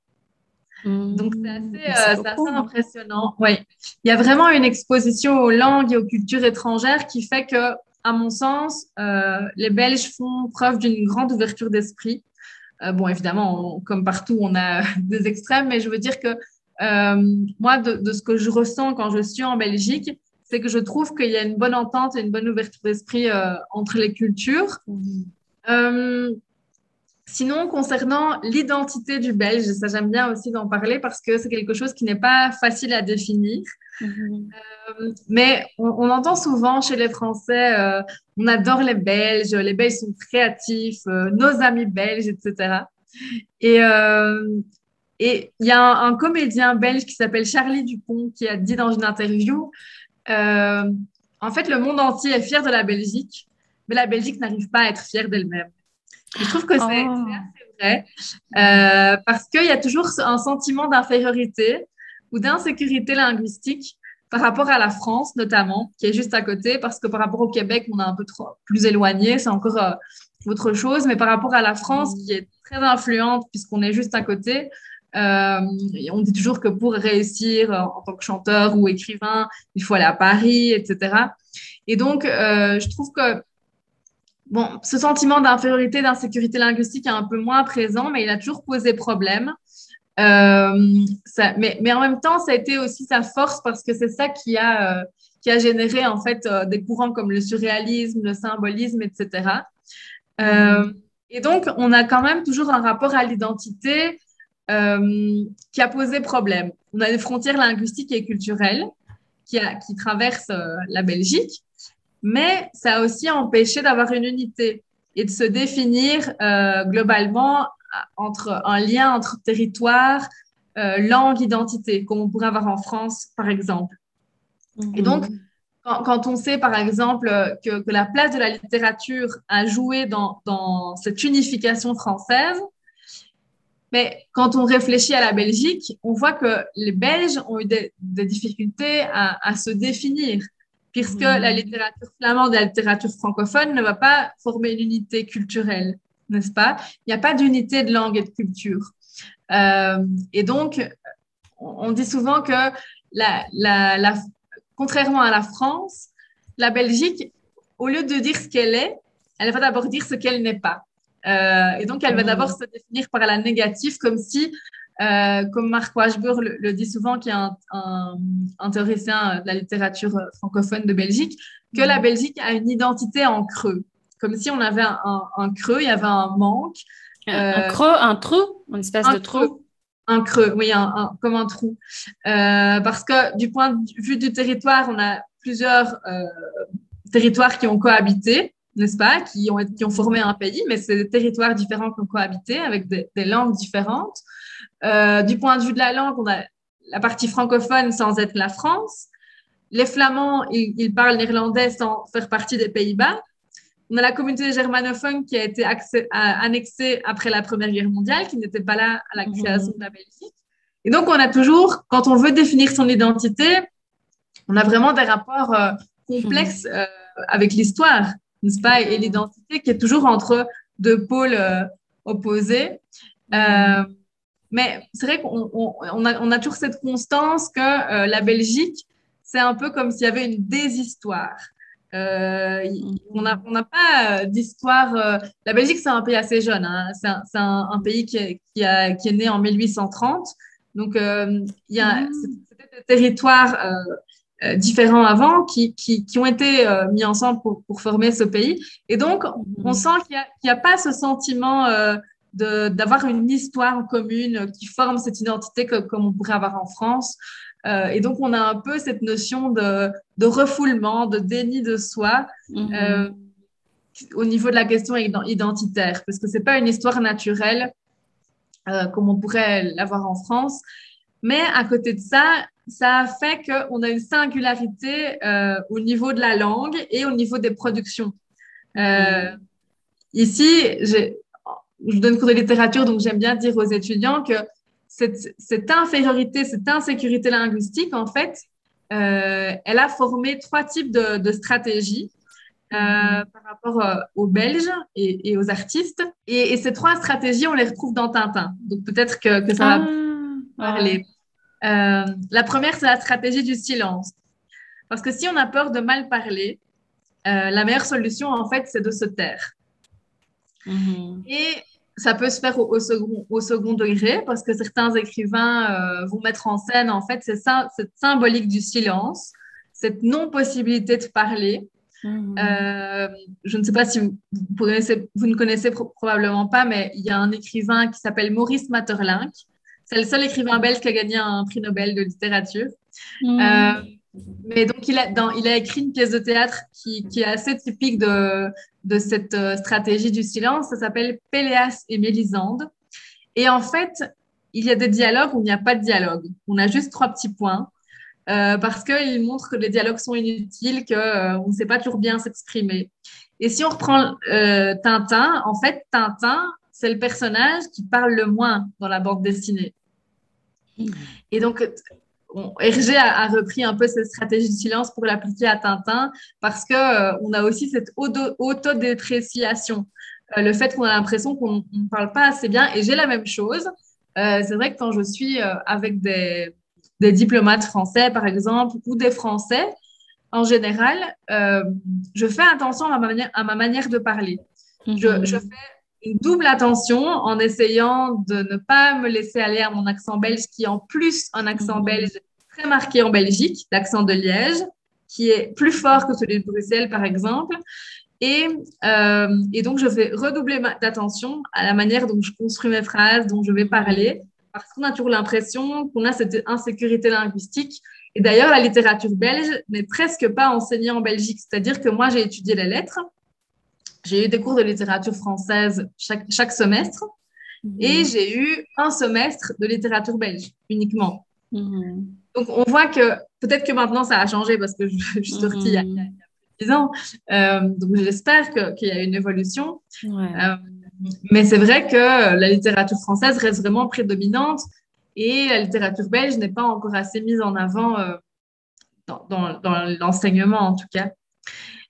Donc, c'est assez, C'est euh, assez hein. impressionnant. Oui. Il y a vraiment une exposition aux langues et aux cultures étrangères qui fait que, à mon sens, euh, les Belges font preuve d'une grande ouverture d'esprit. Euh, bon, évidemment, on- comme partout, on a <laughs> des extrêmes, mais je veux dire que moi, de, de ce que je ressens quand je suis en Belgique, c'est que je trouve qu'il y a une bonne entente et une bonne ouverture d'esprit entre les cultures. Mhm. Sinon, concernant l'identité du Belge, ça j'aime bien aussi d'en parler parce que c'est quelque chose qui n'est pas facile à définir. Euh, mais on, entend souvent chez les Français, euh, on adore les Belges, les Belges sont créatifs, euh, nos amis belges, etc. Et il y a un, un comédien belge qui s'appelle Charlie Dupont qui a dit dans une interview, en fait, le monde entier est fier de la Belgique, mais la Belgique n'arrive pas à être fière d'elle-même. Et je trouve que c'est Oh. assez vrai, euh, parce qu'il y a toujours un sentiment d'infériorité ou d'insécurité linguistique par rapport à la France, notamment, qui est juste à côté, parce que par rapport au Québec, on est un peu trop, plus éloigné, c'est encore euh, autre chose, mais par rapport à la France, qui est très influente, puisqu'on est juste à côté, euh, on dit toujours que pour réussir en tant que chanteur ou écrivain, il faut aller à Paris, etc. Et donc, euh, je trouve que bon, ce sentiment d'infériorité, d'insécurité linguistique est un peu moins présent, mais il a toujours posé problème. Euh, mais, en même temps, ça a été aussi sa force parce que c'est ça qui a, euh, qui a généré en fait euh, des courants comme le surréalisme, le symbolisme, etc. Et donc, on a quand même toujours un rapport à l'identité qui a posé problème. On a des frontières linguistiques et culturelles qui, qui traversent la Belgique, mais ça a aussi empêché d'avoir une unité et de se définir euh, globalement entre un lien entre territoire, euh, langue, identité, comme on pourrait avoir en France, par exemple. Et donc, quand, quand on sait, par exemple, que, que la place de la littérature a joué dans, dans cette unification française, mais quand on réfléchit à la Belgique, on voit que les Belges ont eu des, des difficultés à, à se définir, puisque la littérature flamande et la littérature francophone ne va pas former une unité culturelle, n'est-ce pas? Il n'y a pas d'unité de langue et de culture. Euh, et donc, on, dit souvent que la, la, la, contrairement à la France, la Belgique, au lieu de dire ce qu'elle est, elle va d'abord dire ce qu'elle n'est pas. Euh, et donc, elle va Mhm. d'abord se définir par la négative, comme si, euh, comme Marc Washburn le, le dit souvent, qui est un, un, un théoricien de la littérature francophone de Belgique, que la Belgique a une identité en creux. Comme si on avait un, creux, il y avait un manque. Un, Euh, un creux, un trou, une espèce de trou. Un creux, oui, comme un trou. Euh, parce que du point de vue du territoire, on a plusieurs territoires qui ont cohabité, n'est-ce pas, qui ont, qui ont formé un pays, mais c'est des territoires différents qui ont cohabité avec des, des langues différentes. Euh, du point de vue de la langue, on a la partie francophone sans être la France. Les Flamands, ils, ils parlent néerlandais sans faire partie des Pays-Bas. On a la communauté germanophone qui a été accès- à- annexée après la Première Guerre mondiale, qui n'était pas là à la Mhm. création de la Belgique. Et donc, on a toujours, quand on veut définir son identité, on a vraiment des rapports euh, complexes euh, avec l'histoire, n'est-ce pas Et l'identité qui est toujours entre deux pôles euh, opposés. Mais c'est vrai qu'on on, on a, on a toujours cette constance que euh, la Belgique, c'est un peu comme s'il y avait une déshistoire. Euh, on n'a on pas euh, d'histoire. euh, La Belgique, c'est un pays assez jeune. hein. C'est un, c'est un- un pays qui est, qui, a- qui est né en 1830. Donc, il y a Mhm. c'était des territoires différents avant qui, qui, qui ont été euh, mis ensemble pour, pour former ce pays. Et donc, on sent qu'il n'y a, pas ce sentiment euh, d'avoir une histoire commune qui forme cette identité que- comme on pourrait avoir en France. Euh, et donc, on a un peu cette notion de, de refoulement, de déni de soi Mhm. euh, au niveau de la question ident- identitaire, parce que c'est pas une histoire naturelle euh, comme on pourrait l'avoir en France. Mais à côté de ça, ça a fait qu'on a une singularité au niveau de la langue et au niveau des productions. Euh, Ici, j'ai- je donne cours de littérature, donc j'aime bien dire aux étudiants que cette, cette infériorité, cette insécurité linguistique, en fait, euh, elle a formé trois types de, de stratégies euh, par rapport euh, aux Belges et, et aux artistes. Et, et ces trois stratégies, on les retrouve dans Tintin. Donc peut-être que, que ça va Ah, parler. La première, c'est la stratégie du silence. Parce que si on a peur de mal parler, la meilleure solution, en fait, c'est de se taire. Mhm. Et ça peut se faire au, au second, au second degré parce que certains écrivains euh, vont mettre en scène, en fait, c'est ça, cette symbolique du silence, cette non-possibilité de parler. Mhm. Euh, je ne sais pas si vous, vous connaissez, vous ne connaissez pro- probablement pas, mais il y a un écrivain qui s'appelle Maurice Maeterlinck. C'est le seul écrivain belge qui a gagné un prix Nobel de littérature. Mhm. Euh, mais donc, il a, écrit une pièce de théâtre qui, est assez typique de, cette euh, stratégie du silence. Ça s'appelle Péléas et Mélisande. Et en fait, il y a des dialogues où il n'y a pas de dialogue. On a juste trois petits points. euh, parce qu'il montre que les dialogues sont inutiles, qu'on euh, ne sait pas toujours bien s'exprimer. Et si on reprend Tintin, en fait, Tintin, c'est le personnage qui parle le moins dans la bande dessinée. Et donc, on- Hergé a, a repris un peu cette stratégie de silence pour l'appliquer à Tintin parce que euh, on a aussi cette auto- autodépréciation. Euh, le fait qu'on a l'impression qu'on ne parle pas assez bien. Et j'ai la même chose. Euh, c'est vrai que quand je suis euh, avec des, des diplomates français, par exemple, ou des Français, en général, euh, je fais attention à ma manière, à ma manière de parler. Je, je fais une double attention en essayant de ne pas me laisser aller à mon accent belge, qui est en plus un accent Mhm. belge très marqué en Belgique, l'accent de Liège, qui est plus fort que celui de Bruxelles, par exemple. Et, euh, et donc, je vais redoubler d'attention à la manière dont je construis mes phrases, dont je vais parler, parce qu'on a toujours l'impression qu'on a cette insécurité linguistique. Et d'ailleurs, la littérature belge n'est presque pas enseignée en Belgique. C'est-à-dire que moi, j'ai étudié les lettres. J'ai eu des cours de littérature française chaque, chaque semestre et j'ai eu un semestre de littérature belge uniquement. Mhm. Donc, on voit que peut-être que maintenant, ça a changé parce que je, je suis sortie il y a- il y a 10 ans. Euh, donc, j'espère qu'il y a une évolution. Ouais. Euh, mais c'est vrai que la littérature française reste vraiment prédominante et la littérature belge n'est pas encore assez mise en avant euh, dans, dans- dans l'enseignement, en tout cas.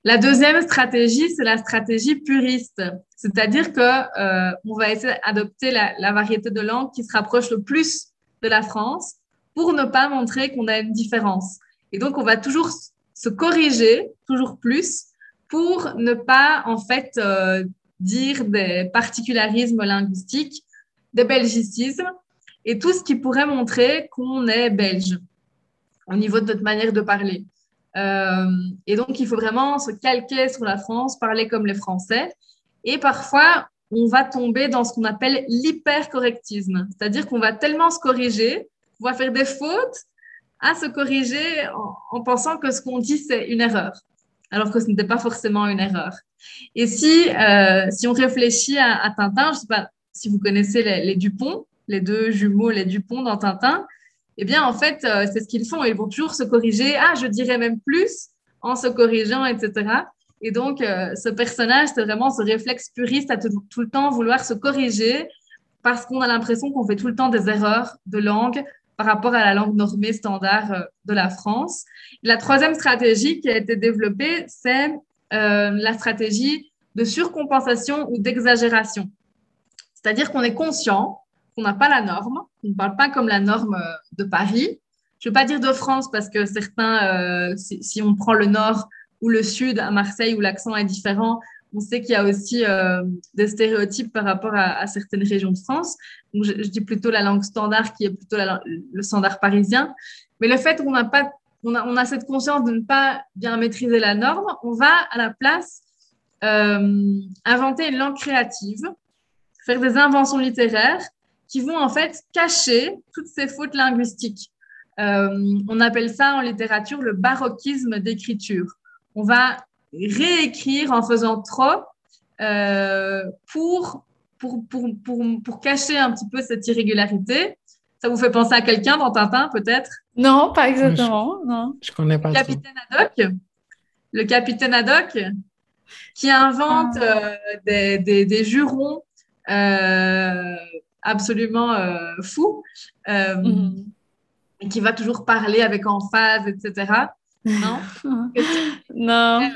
La deuxième stratégie, c'est la stratégie puriste, c'est-à-dire que euh, on va essayer d'adopter la, variété de langue qui se rapproche le plus de la France pour ne pas montrer qu'on a une différence. Et donc, on va toujours se corriger, toujours plus, pour ne pas, en fait, euh, dire des particularismes linguistiques, des belgicismes et tout ce qui pourrait montrer qu'on est belge au niveau de notre manière de parler. Euh, et donc, il faut vraiment se calquer sur la France, parler comme les Français. Et parfois, on va tomber dans ce qu'on appelle l'hypercorrectisme, c'est-à-dire qu'on va tellement se corriger, on va faire des fautes à se corriger en, en pensant que ce qu'on dit, c'est une erreur, alors que ce n'était pas forcément une erreur. Et si, euh, si on réfléchit à, Tintin, je ne sais pas si vous connaissez les Dupont, les deux jumeaux, les Dupont dans Tintin, eh bien, en fait, euh, c'est ce qu'ils font. Ils vont toujours se corriger. Ah, je dirais même plus en se corrigeant, etc. Et donc, euh, ce personnage, c'est vraiment ce réflexe puriste à tout, le temps vouloir se corriger parce qu'on a l'impression qu'on fait tout le temps des erreurs de langue par rapport à la langue normée standard euh, de la France. La troisième stratégie qui a été développée, c'est la stratégie de surcompensation ou d'exagération. C'est-à-dire qu'on est conscient qu'on n'a pas la norme, qu'on ne parle pas comme la norme euh, de Paris. Je ne veux pas dire de France parce que certains, euh, si, on prend le nord ou le sud à Marseille où l'accent est différent, on sait qu'il y a aussi euh, des stéréotypes par rapport à, certaines régions de France. Donc, je, dis plutôt la langue standard qui est plutôt le standard parisien. Mais le fait qu'on n'a pas, on a, on cette conscience de ne pas bien maîtriser la norme, on va à la place inventer une langue créative, faire des inventions littéraires qui vont en fait cacher toutes ces fautes linguistiques. Euh, on appelle ça en littérature le baroquisme d'écriture. On va réécrire en faisant trop euh, pour, pour, pour, pour, pour cacher un petit peu cette irrégularité. Ça vous fait penser à quelqu'un dans Tintin, peut-être? Non, pas exactement. Je, non. Je connais pas. Le capitaine Haddock. Le capitaine Haddock qui invente ah. euh, des, des, des, jurons euh, absolument euh, fous mm -hmm. et qui va toujours parler avec emphase, etc. Non? <laughs> Non.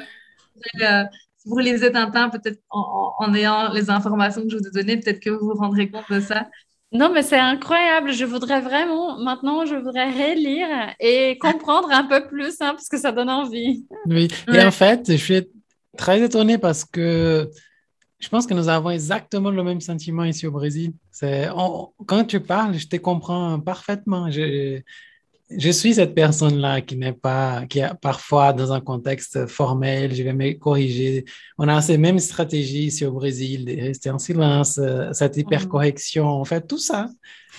Euh, si vous lisez Tintin, peut-être en, en, ayant les informations que je vous ai données, peut-être que vous vous rendrez compte de ça. Non, mais c'est incroyable. Je voudrais vraiment, maintenant, je voudrais relire et comprendre un peu plus, hein, parce que ça donne envie. Oui, et ouais. en fait, je suis très étonnée parce que je pense que nous avons exactement le même sentiment ici au Brésil. On, quand tu parles, je te comprends parfaitement. Je, je suis cette personne-là qui n'est pas, qui est parfois dans un contexte formel, je vais me corriger. On a ces mêmes stratégies ici au Brésil, de rester en silence, cette hypercorrection, en fait, tout ça.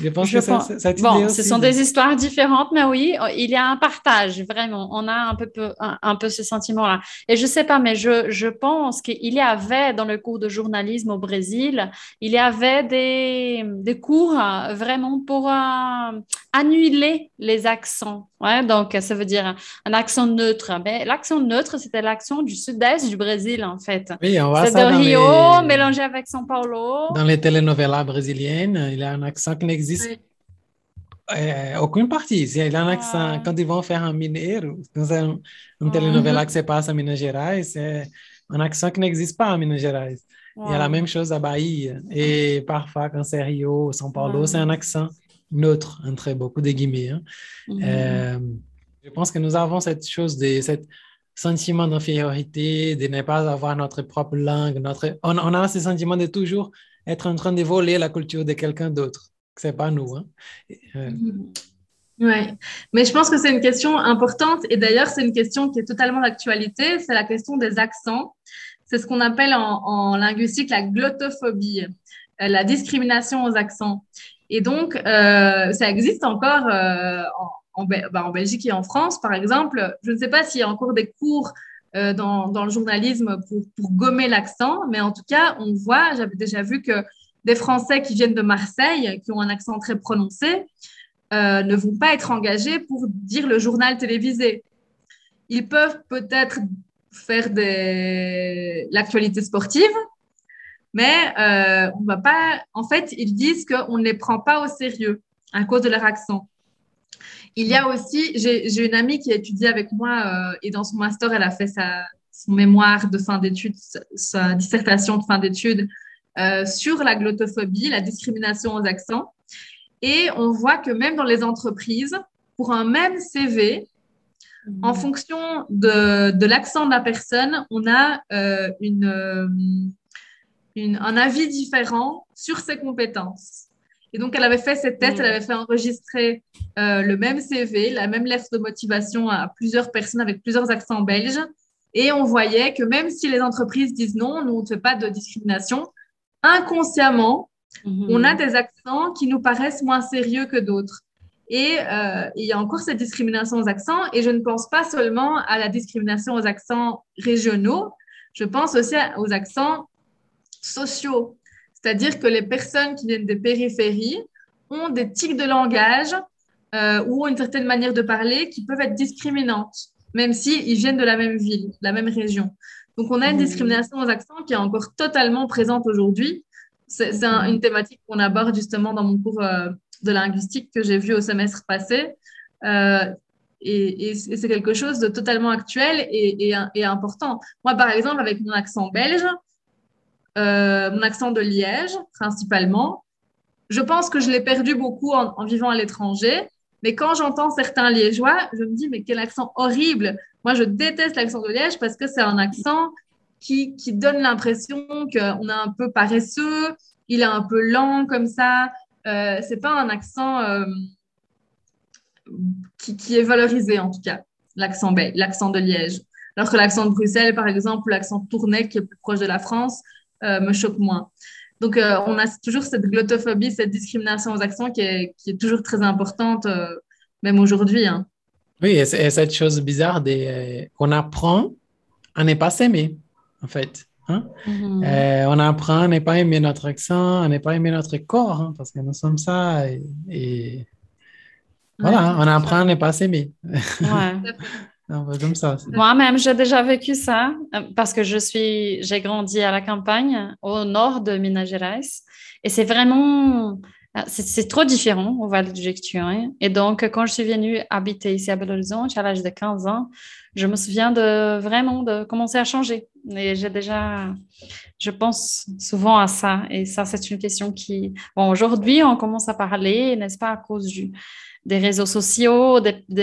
Je pense Je que ça- ça- Bon, ce sont de- des histoires différentes, mais oui, il y a un partage, vraiment. On a un peu, peu- un, un peu ce sentiment-là. Et je sais pas, mais je, je pense qu'il y avait dans le cours de journalisme au Brésil, il y avait des, des cours euh, vraiment pour euh, annuler les accents. Ouais, donc, ça veut dire un, accent neutre. Mais l'accent neutre, c'était l'accent du sud-est du Brésil, en fait. Oui, on voit C'est de ça dans Rio les... mélangé avec São Paulo. Dans les telenovelas brésiliennes, il a un accent qui n'existe Oui. euh, aucune partie. Il a un accent, Ah. quand ils vont faire un mineiro, dans un, une telenovela qui se passe à Minas Gerais, c'est un accent qui n'existe pas à Minas Gerais. Il y a la même chose à Bahia. Et parfois, quand c'est Rio, São Paulo, c'est un accent neutre, entre beaucoup de guillemets. hein. Mhm. Euh, je pense que nous avons cette chose, de, cet sentiment d'infériorité, de ne pas avoir notre propre langue. Notre, on, on a ce sentiment de toujours être en train de voler la culture de quelqu'un d'autre. C'est pas nous. Hein. Euh, Ouais, mais je pense que c'est une question importante et d'ailleurs c'est une question qui est totalement d'actualité, c'est la question des accents. C'est ce qu'on appelle en, linguistique la glottophobie, euh, la discrimination aux accents. Et donc euh, ça existe encore euh, bah, en Belgique et en France, par exemple. Je ne sais pas s'il y a encore des cours dans, le journalisme pour gommer l'accent, mais en tout cas on voit, j'avais déjà vu que des Français qui viennent de Marseille, qui ont un accent très prononcé, euh, ne vont pas être engagés pour dire le journal télévisé. Ils peuvent peut-être faire des... l'actualité sportive, mais euh, on va pas. En fait, ils disent qu'on ne les prend pas au sérieux à cause de leur accent. Il y a aussi, j'ai une amie qui a étudié avec moi euh, et dans son master, elle a fait sa, son mémoire de fin d'études, sa dissertation de fin d'études euh, sur la glottophobie, la discrimination aux accents. Et on voit que même dans les entreprises, pour un même CV, en fonction de, de l'accent de la personne, on a euh, une, euh, une- un avis différent sur ses compétences. Et donc, elle avait fait cette tests, Mm. elle avait fait enregistrer euh, le même CV, la même lettre de motivation à plusieurs personnes avec plusieurs accents belges. Et on voyait que même si les entreprises disent non, nous, on ne fait pas de discrimination, inconsciemment, Mhm. on a des accents qui nous paraissent moins sérieux que d'autres. Et euh, il y a encore cette discrimination aux accents. Et je ne pense pas seulement à la discrimination aux accents régionaux, je pense aussi aux accents sociaux. C'est-à-dire que les personnes qui viennent des périphéries ont des tics de langage euh, ou ont une certaine manière de parler qui peuvent être discriminantes, même s'ils viennent de la même ville, de la même région. Donc, on a une Mhm. discrimination aux accents qui est encore totalement présente aujourd'hui. C'est un- une thématique qu'on aborde justement dans mon cours euh, de linguistique que j'ai vu au semestre passé. Euh, et et c'est c'est quelque chose de totalement actuel et, et, et important. Moi, par exemple, avec mon accent belge, euh, mon accent de Liège principalement, je pense que je l'ai perdu beaucoup en, en vivant à l'étranger. Mais quand j'entends certains liégeois, je me dis, mais quel accent horrible. Moi, je déteste l'accent de Liège parce que c'est un accent qui, qui donne l'impression qu'on est un peu paresseux, il est un peu lent comme ça. Euh, c'est pas un accent euh, qui, qui est valorisé, en tout cas, l'accent belge, l'accent de Liège. Alors que l'accent de Bruxelles, par exemple, ou l'accent de Tournai, qui est plus proche de la France, euh, me choque moins. Donc, euh, on a toujours cette glottophobie, cette discrimination aux accents qui est, qui est toujours très importante, même aujourd'hui. hein. Oui, et, cette chose bizarre euh, qu'on apprend à ne pas s'aimer, en fait. hein. Mhm. Euh, on apprend à ne pas aimer notre accent, à ne pas aimer notre corps, hein, parce que nous sommes ça. Et, et voilà, Ouais, on apprend à ne pas s'aimer. Ouais. <laughs> Moi-même, j'ai déjà vécu ça euh, parce que je suis, j'ai grandi à la campagne, au nord de Minas Gerais, et c'est vraiment, c'est c'est trop différent au Val du Jequitinhonha. Et donc, quand je suis venue habiter ici à Belo Horizonte à l'âge de 15 ans, je me souviens de vraiment de commencer à changer. Et j'ai déjà, je pense souvent à ça. Et ça, c'est une question qui, bon, aujourd'hui, on commence à parler, n'est-ce pas, à cause du, des réseaux sociaux,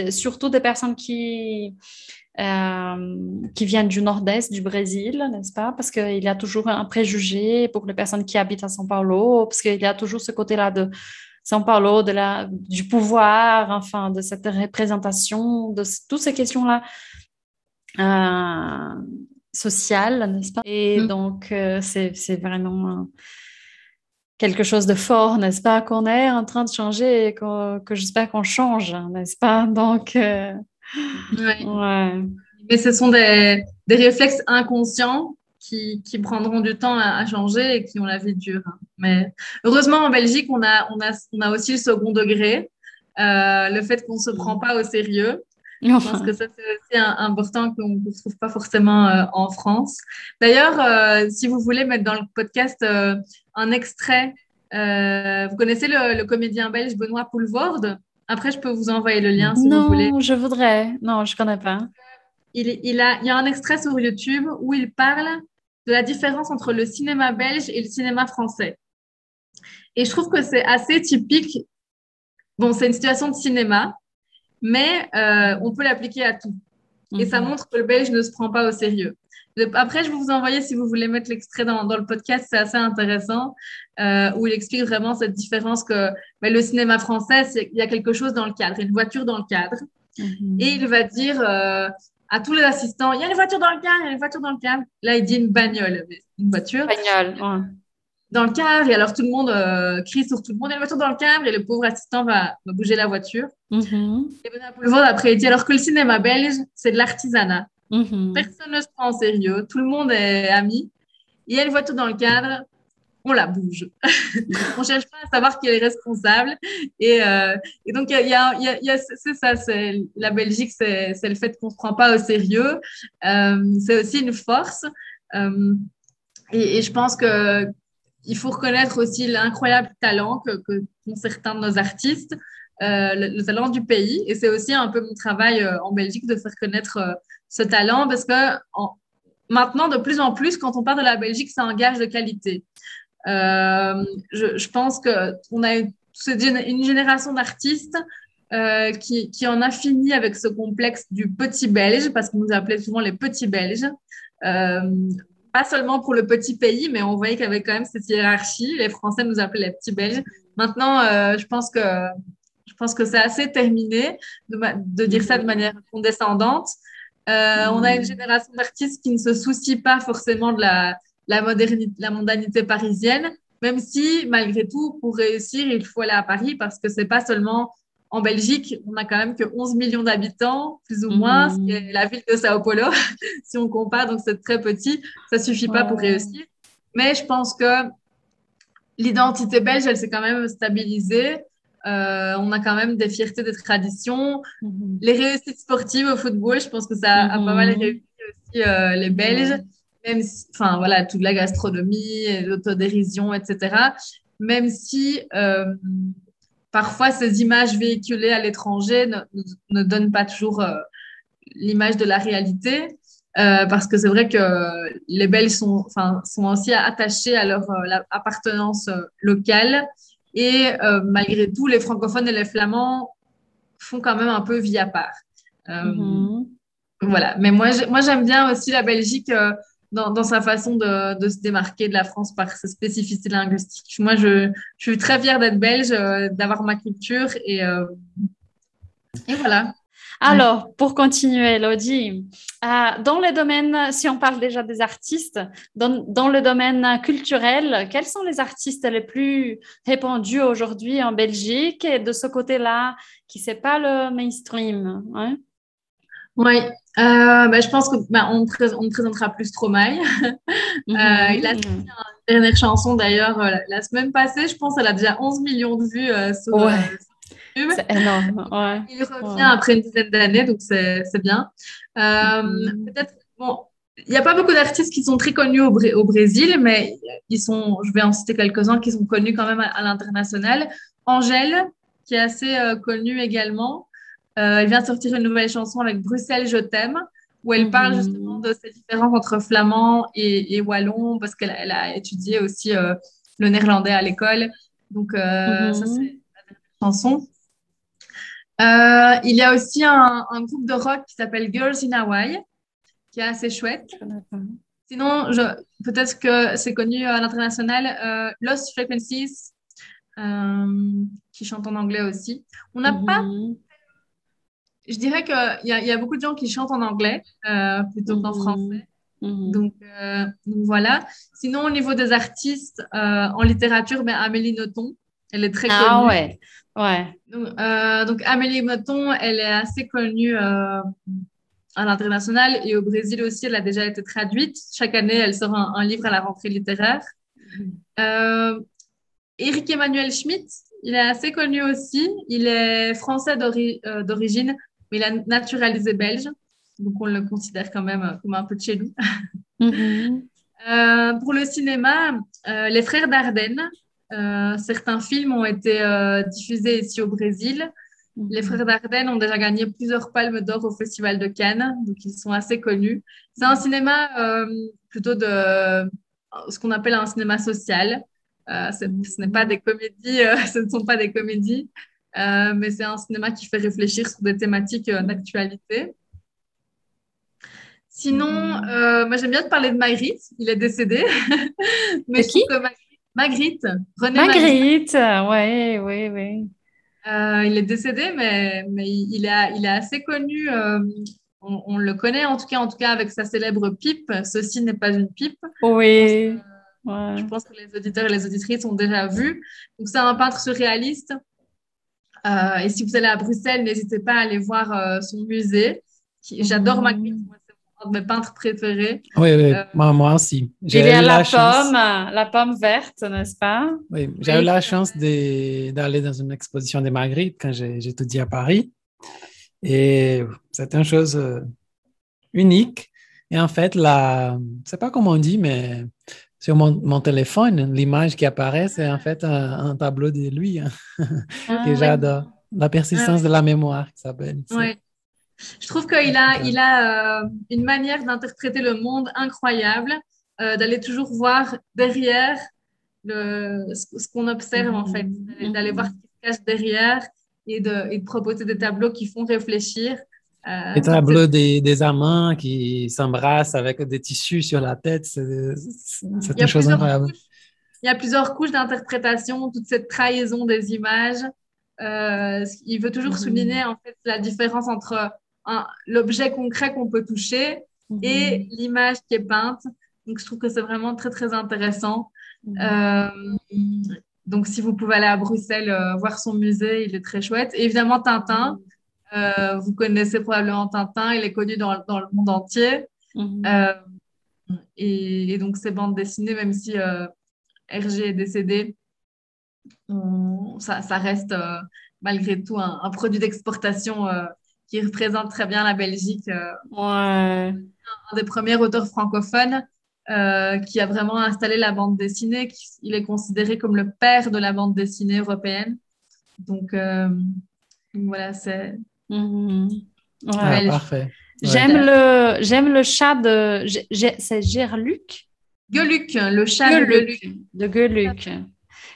surtout des personnes qui, euh, qui viennent du nord-est du Brésil, n'est-ce pas? Parce qu'il y a toujours un préjugé pour les personnes qui habitent à São Paulo, parce qu'il y a toujours ce côté-là de São Paulo, de la, du pouvoir, enfin, de cette représentation, de toutes ces questions-là euh, sociales, n'est-ce pas? Et Mm. donc, euh, c'est vraiment... euh, quelque chose de fort, n'est-ce pas, qu'on est en train de changer et que j'espère qu'on change, n'est-ce pas? Donc, Ouais. ouais. Mais ce sont des, des réflexes inconscients qui, qui prendront du temps à, à changer et qui ont la vie dure. hein. Mais heureusement, en Belgique, on a, on a, on a aussi le second degré, euh, le fait qu'on ne se prend pas au sérieux. Je pense que ça, c'est aussi un- important qu'on ne retrouve pas forcément euh, en France. D'ailleurs, euh, si vous voulez mettre dans le podcast un extrait, vous connaissez le, le comédien belge Benoît Poulvorde? Après, je peux vous envoyer le lien si vous voulez. non, je voudrais. Non, je connais pas. Il, il, a, il y a un extrait sur YouTube où il parle de la différence entre le cinéma belge et le cinéma français. Et je trouve que c'est assez typique. Bon, c'est une situation de cinéma, mais euh, on peut l'appliquer à tout. Et ça Mhm. montre que le belge ne se prend pas au sérieux. Après, je vais vous envoyer, si vous voulez mettre l'extrait dans, dans le podcast, c'est assez intéressant, euh, où il explique vraiment cette différence que ben, le cinéma français, il y a quelque chose dans le cadre, une voiture dans le cadre. Mhm. Et il va dire euh, à tous les assistants, il y a une voiture dans le cadre, il y a une voiture dans le cadre. Là, il dit une bagnole, mais une voiture Espagnol, ouais. dans le cadre. Et alors, tout le monde euh, crie sur tout le monde, il y a une voiture dans le cadre. Et le pauvre assistant va, va bouger la voiture. Mhm. Et Benoît Poulvord, après, il dit, alors que le cinéma belge, c'est de l'artisanat. Mhm. Personne ne se prend au sérieux. Tout le monde est ami. Y a une voiture dans le cadre. On la bouge. <laughs> on cherche pas à savoir qui est responsable. Et, euh, et donc, il y a, c'est ça, c'est la Belgique, c'est le fait qu'on se prend pas au sérieux. Euh, c'est aussi une force. Euh, et, et je pense que il faut reconnaître aussi l'incroyable talent que, que certains de nos artistes, le, le talent du pays. Et c'est aussi un peu mon travail en Belgique de faire connaître ce talent parce que en- maintenant, de plus en plus, quand on parle de la Belgique, c'est un gage de qualité. Euh, je, pense qu'on a une, génération d'artistes euh, qui, en a fini avec ce complexe du petit belge, parce qu'on nous appelait souvent les petits belges. Euh, pas seulement pour le petit pays, mais on voyait qu'il y avait quand même cette hiérarchie. Les Français nous appelaient les petits belges. Maintenant, je pense que je pense que c'est assez terminé de dire ça de manière condescendante. Euh, on a une génération d'artistes qui ne se soucient pas forcément de la, la, modernité, la mondanité parisienne, même si, malgré tout, pour réussir, il faut aller à Paris parce que c'est pas seulement en Belgique, on a quand même que 11 millions d'habitants, plus ou moins, ce qui est la ville de Sao Paulo, <laughs> si on compare, donc c'est très petit, ça suffit pas pour réussir. Mais je pense que l'identité belge, elle s'est quand même stabilisée. Euh, on a quand même des fiertés, des traditions. Mhm. Les réussites sportives au football, je pense que ça a Mhm. pas mal réussi aussi euh, les Belges. Même si, enfin voilà, toute la gastronomie, l'autodérision, etc. Même si euh, parfois ces images véhiculées à l'étranger ne, ne donnent pas toujours l'image de la réalité. Parce que c'est vrai que les Belges sont, aussi attachés à leur appartenance locale. Et euh, malgré tout, les francophones et les flamands font quand même un peu vie à part. Euh, Mhm. Voilà. Mais moi, j'ai- moi j'aime bien aussi la Belgique euh, dans, dans sa façon de, de se démarquer de la France par ses spécificités linguistiques. Moi, je, je suis très fière d'être belge, d'avoir ma culture et, et voilà. Alors, pour continuer, Elodie, euh, dans le domaine, si on parle déjà des artistes, dans, dans le domaine culturel, quels sont les artistes les plus répandus aujourd'hui en Belgique et de ce côté-là, qui c'est pas le mainstream hein? Oui, euh, bah, je pense qu'on bah, on, pré- on ne présentera plus Stromae. <laughs> Mhm. il a Dernière chanson d'ailleurs, euh, la, la semaine passée, je pense, elle a déjà 11 millions de vues euh, sur, Ouais. Sur YouTube. C'est énorme, ouais. Il revient Ouais. après une dizaine d'années, donc c'est c'est bien. Euh, Mhm. Peut-être, bon, il n'y a pas beaucoup d'artistes qui sont très connus au, Bré- au Brésil, mais ils sont, je vais en citer quelques-uns qui sont connus quand même à, à l'international. Angèle, qui est assez euh, connue également, euh, elle vient de sortir une nouvelle chanson avec Bruxelles, je t'aime, où elle parle Mhm. justement de ces différences entre flamand et, et wallon, parce qu'elle elle a étudié aussi euh, le néerlandais à l'école. Donc, euh, Mhm. ça, c'est la dernière chanson. Euh, il y a aussi un, un groupe de rock qui s'appelle Girls in Hawaii, qui est assez chouette. Sinon, peut-être que c'est connu à l'international, euh, Lost Frequencies, euh, qui chante en anglais aussi. On n'a pas, Mhm. je dirais qu'il y, y a beaucoup de gens qui chantent en anglais euh, plutôt qu'en Mhm. français. Mhm. Donc, euh, donc voilà. Sinon, au niveau des artistes, euh, en littérature, ben, Amélie Nothomb, elle est très Ah connue. ouais, ouais. Donc, euh, donc, Amélie Nothomb, elle est assez connue euh, à l'international et au Brésil aussi, elle a déjà été traduite. Chaque année, elle sort un, un livre à la rentrée littéraire. Euh, Éric Emmanuel Schmitt, il est assez connu aussi. Il est français euh, d'origine, mais il a naturalisé belge. Donc, on le considère quand même comme un peu de chez nous. Mhm. Euh, pour le cinéma, Les Frères Dardenne, certains films ont été euh, diffusés ici au Brésil. Les Frères Dardenne ont déjà gagné plusieurs palmes d'or au Festival de Cannes, donc ils sont assez connus. C'est un cinéma euh, plutôt de ce qu'on appelle un cinéma social. Euh, ce n'est pas des comédies, euh, <laughs> ce ne sont pas des comédies, euh, mais c'est un cinéma qui fait réfléchir sur des thématiques euh, d'actualité. Sinon, euh, moi j'aime bien te parler de Magritte, il est décédé. <laughs> mais qui? que Magritte, René Magritte, ouais, ouais. euh, il est décédé, mais, mais il, est, il est assez connu. euh, on, on le connaît en tout cas, en tout cas avec sa célèbre pipe. Ceci n'est pas une pipe. Oui. Ouais. Je pense que les auditeurs et les auditrices ont déjà vu. Donc c'est un peintre surréaliste. Euh, et si vous allez à Bruxelles, n'hésitez pas à aller voir euh, son musée. J'adore Mhm. Magritte, moi, de mes peintres préférés. Oui, oui, Euh, moi, moi aussi. J'ai Il y a eu la, la chance, pomme, la pomme verte, n'est-ce pas? oui, j'ai Oui. eu la chance de- d'aller dans une exposition de Magritte quand j'ai à Paris. Et c'est une chose euh, unique. Et en fait, la, je sais pas comment on dit, mais sur mon, mon téléphone, l'image qui apparaît, c'est en fait un, un tableau de lui hein, <laughs> Ah, que j'adore. La persistance de la mémoire, qui s'appelle. Ouais. Je trouve qu'il a, il a euh, une manière d'interpréter le monde incroyable, euh, d'aller toujours voir derrière le, ce, ce qu'on observe en fait, d'aller, d'aller voir ce qui se cache derrière et de, et de proposer des tableaux qui font réfléchir. Euh, Les tableaux des, des amants qui s'embrassent avec des tissus sur la tête, c'est une chose incroyable. couches. Il y a plusieurs couches d'interprétation, toute cette trahison des images. Euh, il veut toujours Mhm. souligner en fait la différence entre l'objet concret qu'on peut toucher Mhm. et l'image qui est peinte. Donc, je trouve que c'est vraiment très, très intéressant. Euh, donc, si vous pouvez aller à Bruxelles euh, voir son musée, il est très chouette. Et évidemment, Tintin. Euh, vous connaissez probablement Tintin. Il est connu dans, dans le monde entier. Mhm. Et, et donc, ces bandes dessinées, même si Hergé est décédé, on- ça, ça reste malgré tout un, un produit d'exportation qui représente très bien la Belgique. euh, Ouais. un des premiers auteurs francophones euh, qui a vraiment installé la bande dessinée. qui- Il est considéré comme le père de la bande dessinée européenne. Donc, euh, voilà, c'est. Mhm. Ouais. Ah, parfait. Ouais. J'aime le, j'aime le chat de, c'est Gerluc? Gueuluc, le chat de Gueuluc.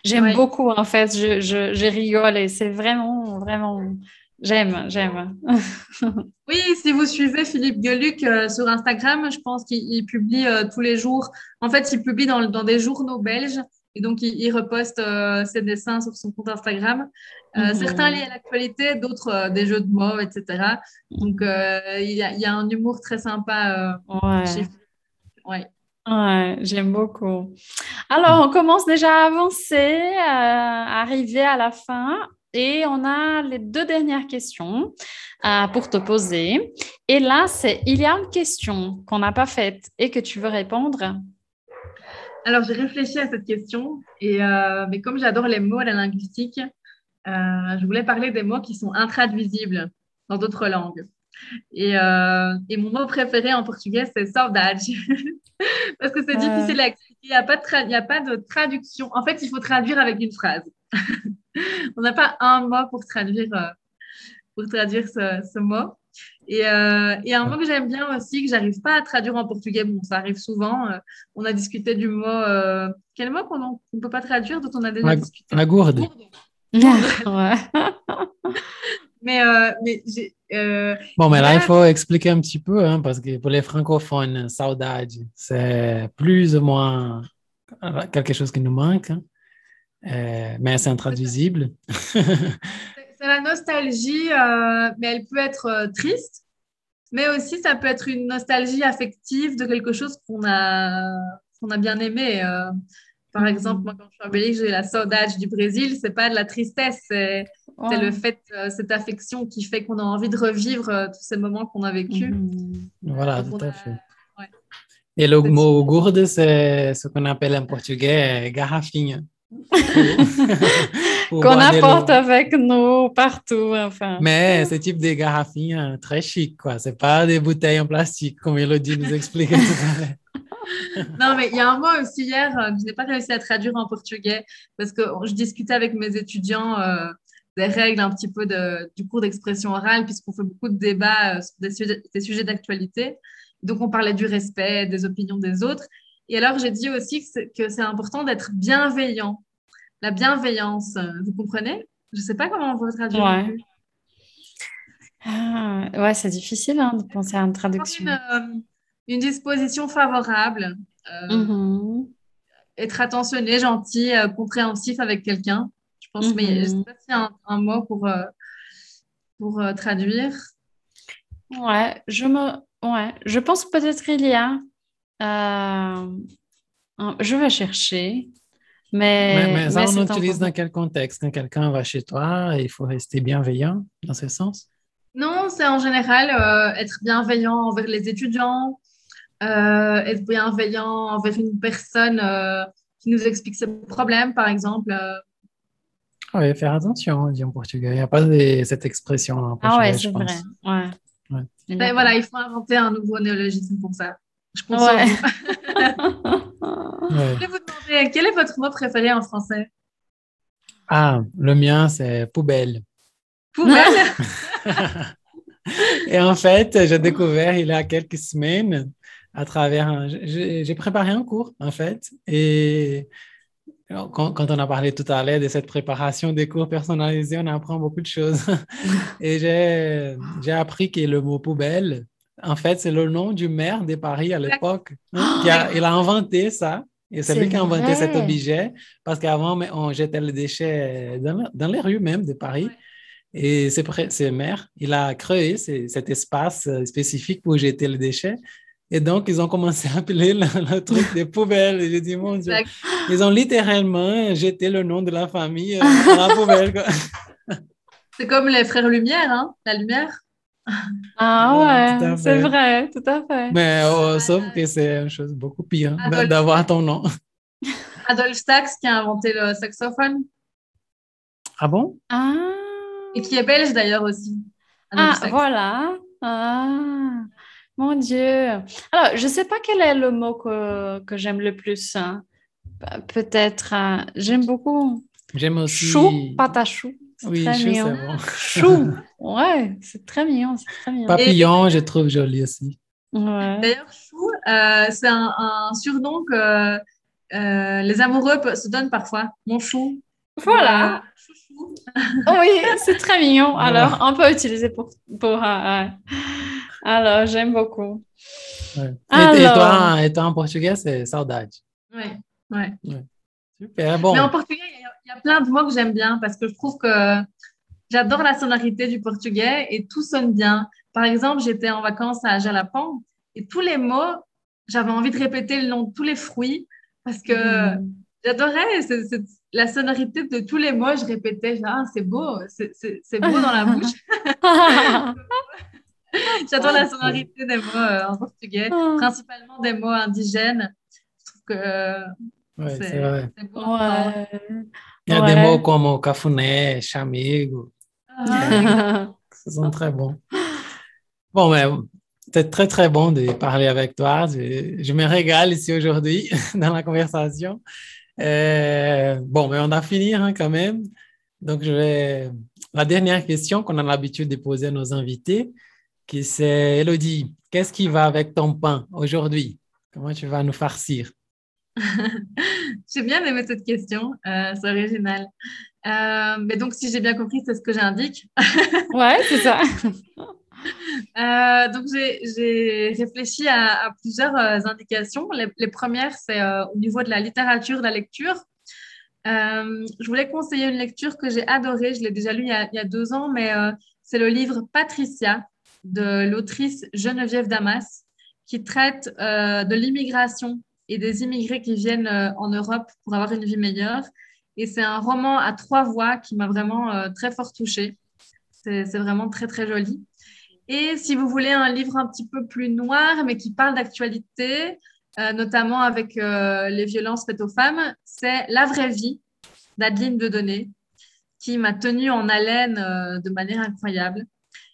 J'aime Ouais. beaucoup, en fait. Je, je, je rigole et c'est vraiment, vraiment, j'aime, j'aime. <laughs> Oui, si vous suivez Philippe Gueuluc euh, sur Instagram, je pense qu'il il publie euh, tous les jours. En fait, il publie dans, dans des journaux belges et donc il, il reposte euh, ses dessins sur son compte Instagram. Mhm. Certains liés à l'actualité, d'autres des jeux de mots, etc. Donc, il y, a, il y a un humour très sympa Ouais. chez Philippe. Ouais. Ouais, j'aime beaucoup. Alors, on commence déjà à avancer, à arriver à la fin, et on a les deux dernières questions euh, pour te poser. Et là, c'est, il y a une question qu'on n'a pas faite et que tu veux répondre. Alors, j'ai réfléchi à cette question, et, euh, mais comme j'adore les mots et la linguistique, euh, je voulais parler des mots qui sont intraduisibles dans d'autres langues. Et, et mon mot préféré en portugais, c'est saudade. <laughs> Parce que c'est difficile à expliquer, il n'y a pas de traduction. En fait, il faut traduire avec une phrase. <laughs> On n'a pas un mot pour traduire, euh, pour traduire ce, ce mot. Et, euh, et un mot que j'aime bien aussi, que j'arrive pas à traduire en portugais, bon, ça arrive souvent. euh, on a discuté du mot. euh, quel mot qu'on ne peut pas traduire, dont on a déjà La, discuté? la gourde. ouais. <laughs> Mais, euh, mais j'ai. euh, Bon, mais là, il faut expliquer un petit peu, hein, parce que pour les francophones, saudade, c'est plus ou moins quelque chose qui nous manque, hein. Euh, mais c'est intraduisible. c'est la nostalgie, euh, mais elle peut être euh, triste. mais aussi ça peut être une nostalgie affective de quelque chose qu'on a, qu'on a bien aimé. Euh, par exemple, moi, quand je suis en Belgique, j'ai la saudade du Brésil. C'est pas de la tristesse, c'est le fait, cette affection qui fait qu'on a envie de revivre tous ces moments qu'on a vécus. Mhm. Voilà, tout à a- fait. ouais. Et le mot gourde, c'est ce qu'on appelle en portugais garrafinha. <laughs> Qu'on apporte avec nous partout, enfin. Mais ce type de garrafinha très chic, quoi. C'est pas des bouteilles en plastique, comme Elodie nous expliquait tout à l'heure. <laughs> Non, mais il y a un mot aussi hier euh, que je n'ai pas réussi à traduire en portugais parce que je discutais avec mes étudiants euh, des règles un petit peu de- du cours d'expression orale puisqu'on fait beaucoup de débats euh, sur des sujets d'actualité. Donc, on parlait du respect, des opinions des autres. Et alors, j'ai dit aussi que c'est- important d'être bienveillant. La bienveillance, euh, vous comprenez? Je ne sais pas comment on peut traduire. Ouais. Ah, ouais, c'est difficile hein, de penser à une traduction. Une, euh, une disposition favorable, euh, Mhm. être attentionné, gentil, euh, compréhensif avec quelqu'un. Je pense, mais je ne sais Mhm. pas s'il y a un, un mot pour, pour traduire. Ouais, je me, ouais, je pense peut-être il y a. euh, je vais chercher, mais, Mais, mais ça, mais on c'est utilise important. dans quel contexte? Quand quelqu'un va chez toi, il faut rester bienveillant dans ce sens? Non, c'est en général euh, être bienveillant envers les étudiants, euh, être bienveillant envers une personne euh, qui nous explique ses problèmes, par exemple. Oui, faire attention, on dit en portugais. Il n'y a pas de- cette expression en portugais, Ah ouais, je c'est pense. vrai. Ouais. Ben voilà, il faut inventer un nouveau néologisme pour ça. Je Ouais. vous. <laughs> Ouais. Je voulais vous demander, quel est votre mot préféré en français? Ah, le mien, c'est poubelle. Poubelle? <laughs> <laughs> Et en fait, j'ai découvert il y a quelques semaines à travers un... J'ai préparé un cours, en fait. Et alors, quand, quand on a parlé tout à l'heure de cette préparation des cours personnalisés, on apprend beaucoup de choses. Et j'ai j'ai appris que le mot poubelle, en fait, c'est le nom du maire de Paris à l'époque. hein, qui a- il a inventé ça. Et c'est lui qui a inventé cet objet parce qu'avant, on jetait les déchets dans, la- dans les rues même de Paris. Ouais. Et c'est maire, il a créé ce- cet espace euh, spécifique pour jeter les déchets. Et donc, ils ont commencé à appeler le, le truc des poubelles. Et j'ai dit, mon Dieu, Exact. ils ont littéralement jeté le nom de la famille euh, dans la poubelle. <laughs> C'est comme les frères Lumière, hein, la lumière. Ah <laughs> Ouais, c'est vrai, tout à fait. Mais oh, sauf que c'est une chose beaucoup pire Adolphe. d'avoir ton nom. <laughs> Adolphe Sax qui a inventé le saxophone Ah bon? Ah, et qui est belge d'ailleurs aussi. ah voilà. Ah, mon Dieu. Alors, je ne sais pas quel est le mot que, que j'aime le plus. hein. Pe- Peut-être, euh, j'aime beaucoup J'aime aussi. chou, pâte à chou. Oui, très chou, c'est bon. Chou, <laughs> ouais, c'est très mignon, c'est très mignon. Papillon, je trouve joli aussi. Ouais. D'ailleurs, chou, euh, c'est un, un surnom que euh, les amoureux se donnent parfois. Mon chou. Voilà. Chouchou. Oui, c'est très mignon. Alors, on peut utiliser pour... pour euh. Alors, j'aime beaucoup. Ouais. Et, et Alors. toi, et toi, en portugais, c'est saudade. Ouais, ouais. Super, bon. Mais en portugais, il y, a- il y a plein de mots que j'aime bien parce que je trouve que j'adore la sonorité du portugais et tout sonne bien. Par exemple, j'étais en vacances à Jalapão et tous les mots, j'avais envie de répéter le nom de tous les fruits parce que Mm. j'adorais c'est- c'est- la sonorité de tous les mots. Je répétais, genre, ah, c'est beau, c'est- beau dans la bouche. <laughs> J'adore la sonorité des mots euh, en portugais, principalement des mots indigènes. Je trouve que Ouais, c'est vrai. beau. ouais. Il y a Ouais. des mots comme cafuné, chamigo, Ah. <laughs> ce sont très bons. Bon, mais c'est très, très bon de parler avec toi. Je, je me régale ici aujourd'hui <laughs> dans la conversation. Euh, bon, mais on a fini hein, quand même. Donc, je vais... La dernière question qu'on a l'habitude de poser à nos invités, qui c'est Elodie, qu'est-ce qui va avec ton pain aujourd'hui? Comment tu vas nous farcir? <laughs> J'ai bien aimé cette question, euh, c'est original. Euh, mais donc, si j'ai bien compris, c'est ce que j'indique. <laughs> ouais, c'est ça. Euh, donc, j'ai réfléchi à, à plusieurs euh, indications. Les, les premières, c'est euh, au niveau de la littérature, de la lecture. Je voulais conseiller une lecture que j'ai adorée. Je l'ai déjà lue il y a, il y a deux ans, mais c'est le livre Patricia de l'autrice Geneviève Damas qui traite de l'immigration et des immigrés qui viennent en Europe pour avoir une vie meilleure. Et c'est un roman à trois voix qui m'a vraiment euh, très fort touchée. C'est vraiment très, très joli. Et si vous voulez un livre un petit peu plus noir, mais qui parle d'actualité, euh, notamment avec euh, les violences faites aux femmes, c'est La vraie vie d'Adeline Dedonné, qui m'a tenue en haleine de manière incroyable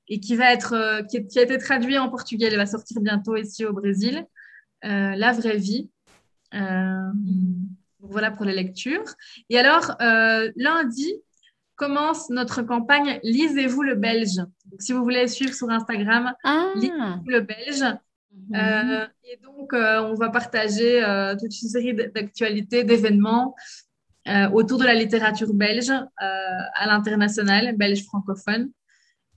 et qui, va être, qui, a été traduit en portugais. Elle va sortir bientôt ici au Brésil. La vraie vie. Voilà pour les lectures. Et alors, euh, lundi, commence notre campagne Lisez-vous le Belge. Donc, si vous voulez suivre sur Instagram, Ah, Lisez-vous le Belge. mhm. Euh, et donc, euh, on va partager toute une série d'actualités, d'événements autour de la littérature belge à l'international, belge francophone.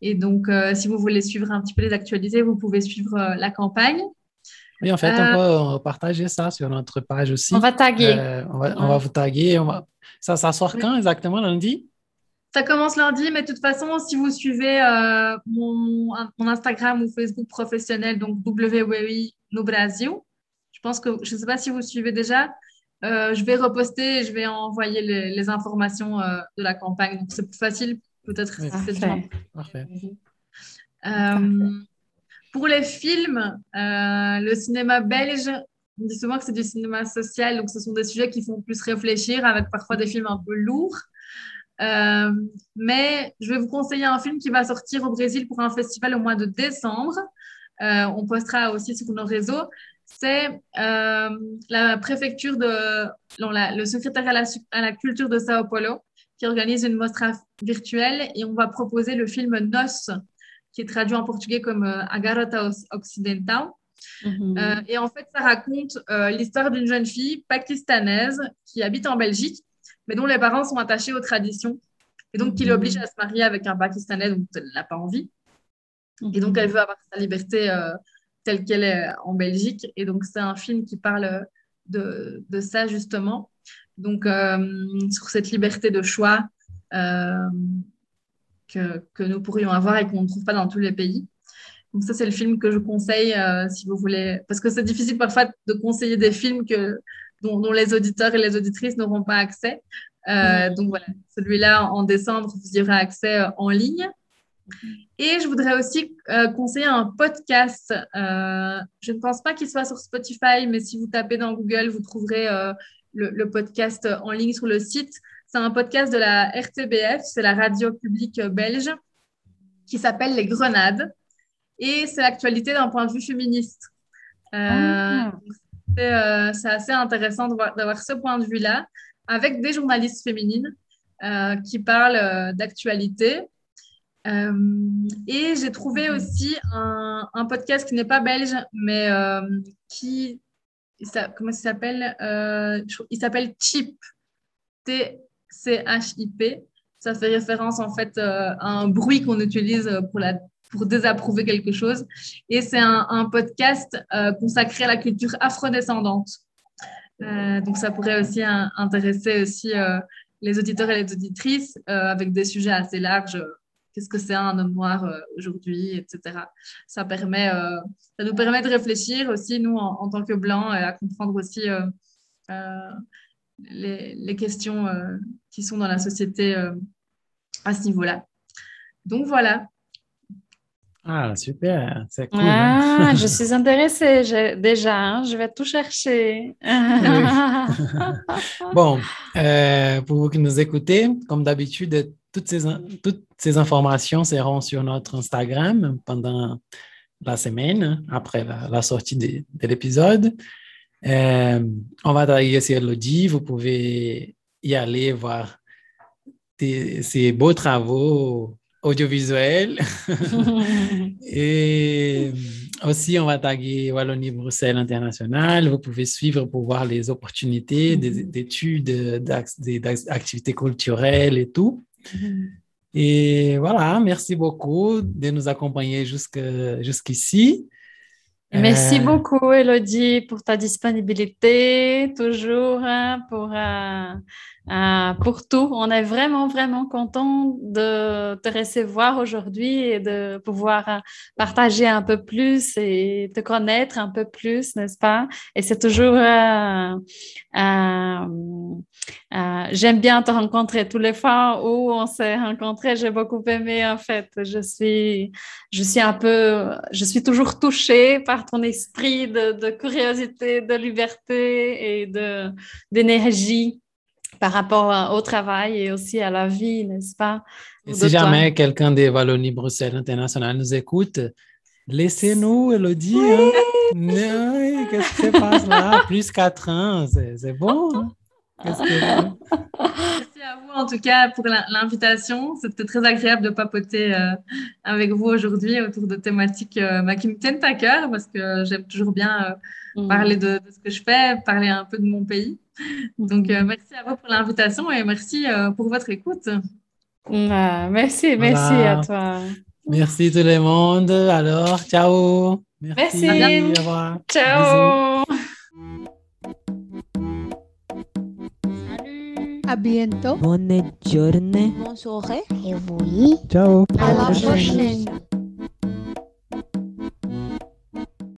Et donc, si vous voulez suivre un petit peu les actualités, vous pouvez suivre la campagne. Oui, en fait, Euh, on peut partager ça sur notre page aussi. on va taguer. Euh, on, va, on va vous taguer. on va- Ça, ça sort Oui. quand exactement, lundi? Ça commence lundi, mais de toute façon, si vous suivez euh, mon, mon Instagram ou Facebook professionnel, donc WWI no Brasil, je pense que, je ne sais pas si vous suivez déjà, euh, je vais reposter et je vais envoyer les, les informations euh, de la campagne. Donc, c'est plus facile, peut-être. Oui. si c'est Parfait. Parfait. Pour les films, euh, le cinéma belge, on dit souvent que c'est du cinéma social, donc ce sont des sujets qui font plus réfléchir, avec parfois des films un peu lourds. Euh, mais je vais vous conseiller un film qui va sortir au Brésil pour un festival au mois de décembre. Euh, on postera aussi sur nos réseaux. C'est la préfecture de, non, le secrétariat à la, à la culture de Sao Paulo qui organise une mostra virtuelle et on va proposer le film Nos, qui est traduit en portugais comme euh, A Garota Oc- Occidental. Mhm. Euh, et en fait, ça raconte euh, l'histoire d'une jeune fille pakistanaise qui habite en Belgique, mais dont les parents sont attachés aux traditions. Et donc, qui Mhm. l'oblige à se marier avec un Pakistanais dont elle n'a pas envie. Et donc, elle veut avoir sa liberté euh, telle qu'elle est en Belgique. Et donc, c'est un film qui parle de, de ça, justement. Donc, euh, sur cette liberté de choix euh, que, que nous pourrions avoir et qu'on ne trouve pas dans tous les pays. Donc, ça, c'est le film que je conseille euh, si vous voulez. Parce que c'est difficile parfois de conseiller des films que, dont, dont les auditeurs et les auditrices n'auront pas accès. Euh, Donc, voilà, celui-là, en décembre, vous y aurez accès euh, en ligne. Et je voudrais aussi conseiller un podcast. Je ne pense pas qu'il soit sur Spotify, mais si vous tapez dans Google, vous trouverez le, le podcast en ligne sur le site. C'est un podcast de la RTBF, c'est la radio publique belge, qui s'appelle Les Grenades. Et c'est l'actualité d'un point de vue féministe. Euh, Ah. c'est euh, c'est assez intéressant d'avoir ce point de vue-là, avec des journalistes féminines euh, qui parlent d'actualité. Euh, et j'ai trouvé aussi un, un podcast qui n'est pas belge, mais euh, qui, ça, comment ça s'appelle Euh, Il s'appelle Chip, T-C-H-I-P. Ça fait référence en fait euh, à un bruit qu'on utilise pour, désapprouver quelque chose. Et c'est un, podcast euh, consacré à la culture afrodescendante. Euh, donc ça pourrait aussi intéresser aussi euh, les auditeurs et les auditrices avec des sujets assez larges. Qu'est-ce que c'est un homme noir aujourd'hui, etc. Ça, permet, ça nous permet de réfléchir aussi, nous, en, en tant que blancs, à comprendre aussi les, les questions euh, qui sont dans la société euh, à ce niveau-là. Donc voilà. Ah, super, c'est cool. hein. Ah, je <laughs> suis intéressée je- déjà. hein, je vais tout chercher. <laughs> Bon, euh, pour vous qui nous écoutez, comme d'habitude, toutes ces, toutes ces informations seront sur notre Instagram pendant la semaine, après la, la sortie de, de l'épisode. Euh, on va taguer sur Elodie. Vous pouvez y aller voir tes- ces beaux travaux audiovisuels. <laughs> Et aussi, on va taguer Wallonie-Bruxelles International. Vous pouvez suivre pour voir les opportunités des- d'études, d'ac- des- d'activités culturelles et tout. Et voilà, merci beaucoup de nous accompagner jusqu'ici. Merci Euh, beaucoup, Elodie, pour ta disponibilité, toujours hein, pour, euh, euh, pour tout. On est vraiment, vraiment content de te recevoir aujourd'hui et de pouvoir euh, partager un peu plus et te connaître un peu plus, n'est-ce pas? Et c'est toujours... euh, J'aime bien te rencontrer tous les fois où on s'est rencontrés. J'ai beaucoup aimé, en fait. Je suis, je suis un peu, je suis toujours touchée par ton esprit de, de curiosité, de liberté et d'énergie par rapport au travail et aussi à la vie, n'est-ce pas? Et si jamais quelqu'un des Wallonie-Bruxelles International nous écoute, laissez-nous, Elodie. hein. Oui, Qu'est-ce qui se passe là? <laughs> Plus 4 ans, c'est bon. hein? Que- Merci à vous en tout cas pour l'invitation. C'était très agréable de papoter euh, avec vous aujourd'hui autour de thématiques euh, bah, qui me tiennent à cœur parce que j'aime toujours bien euh, Mm. parler de, de ce que je fais, parler un peu de mon pays. Donc euh, merci à vous pour l'invitation et merci euh, pour votre écoute. Ah, merci, merci Voilà. à toi. Merci tout le monde. Alors, ciao. Merci. Au revoir. Ciao. Salut. À bientôt. Bonne journée. Bonne soirée. Et oui. Ciao. À la prochaine.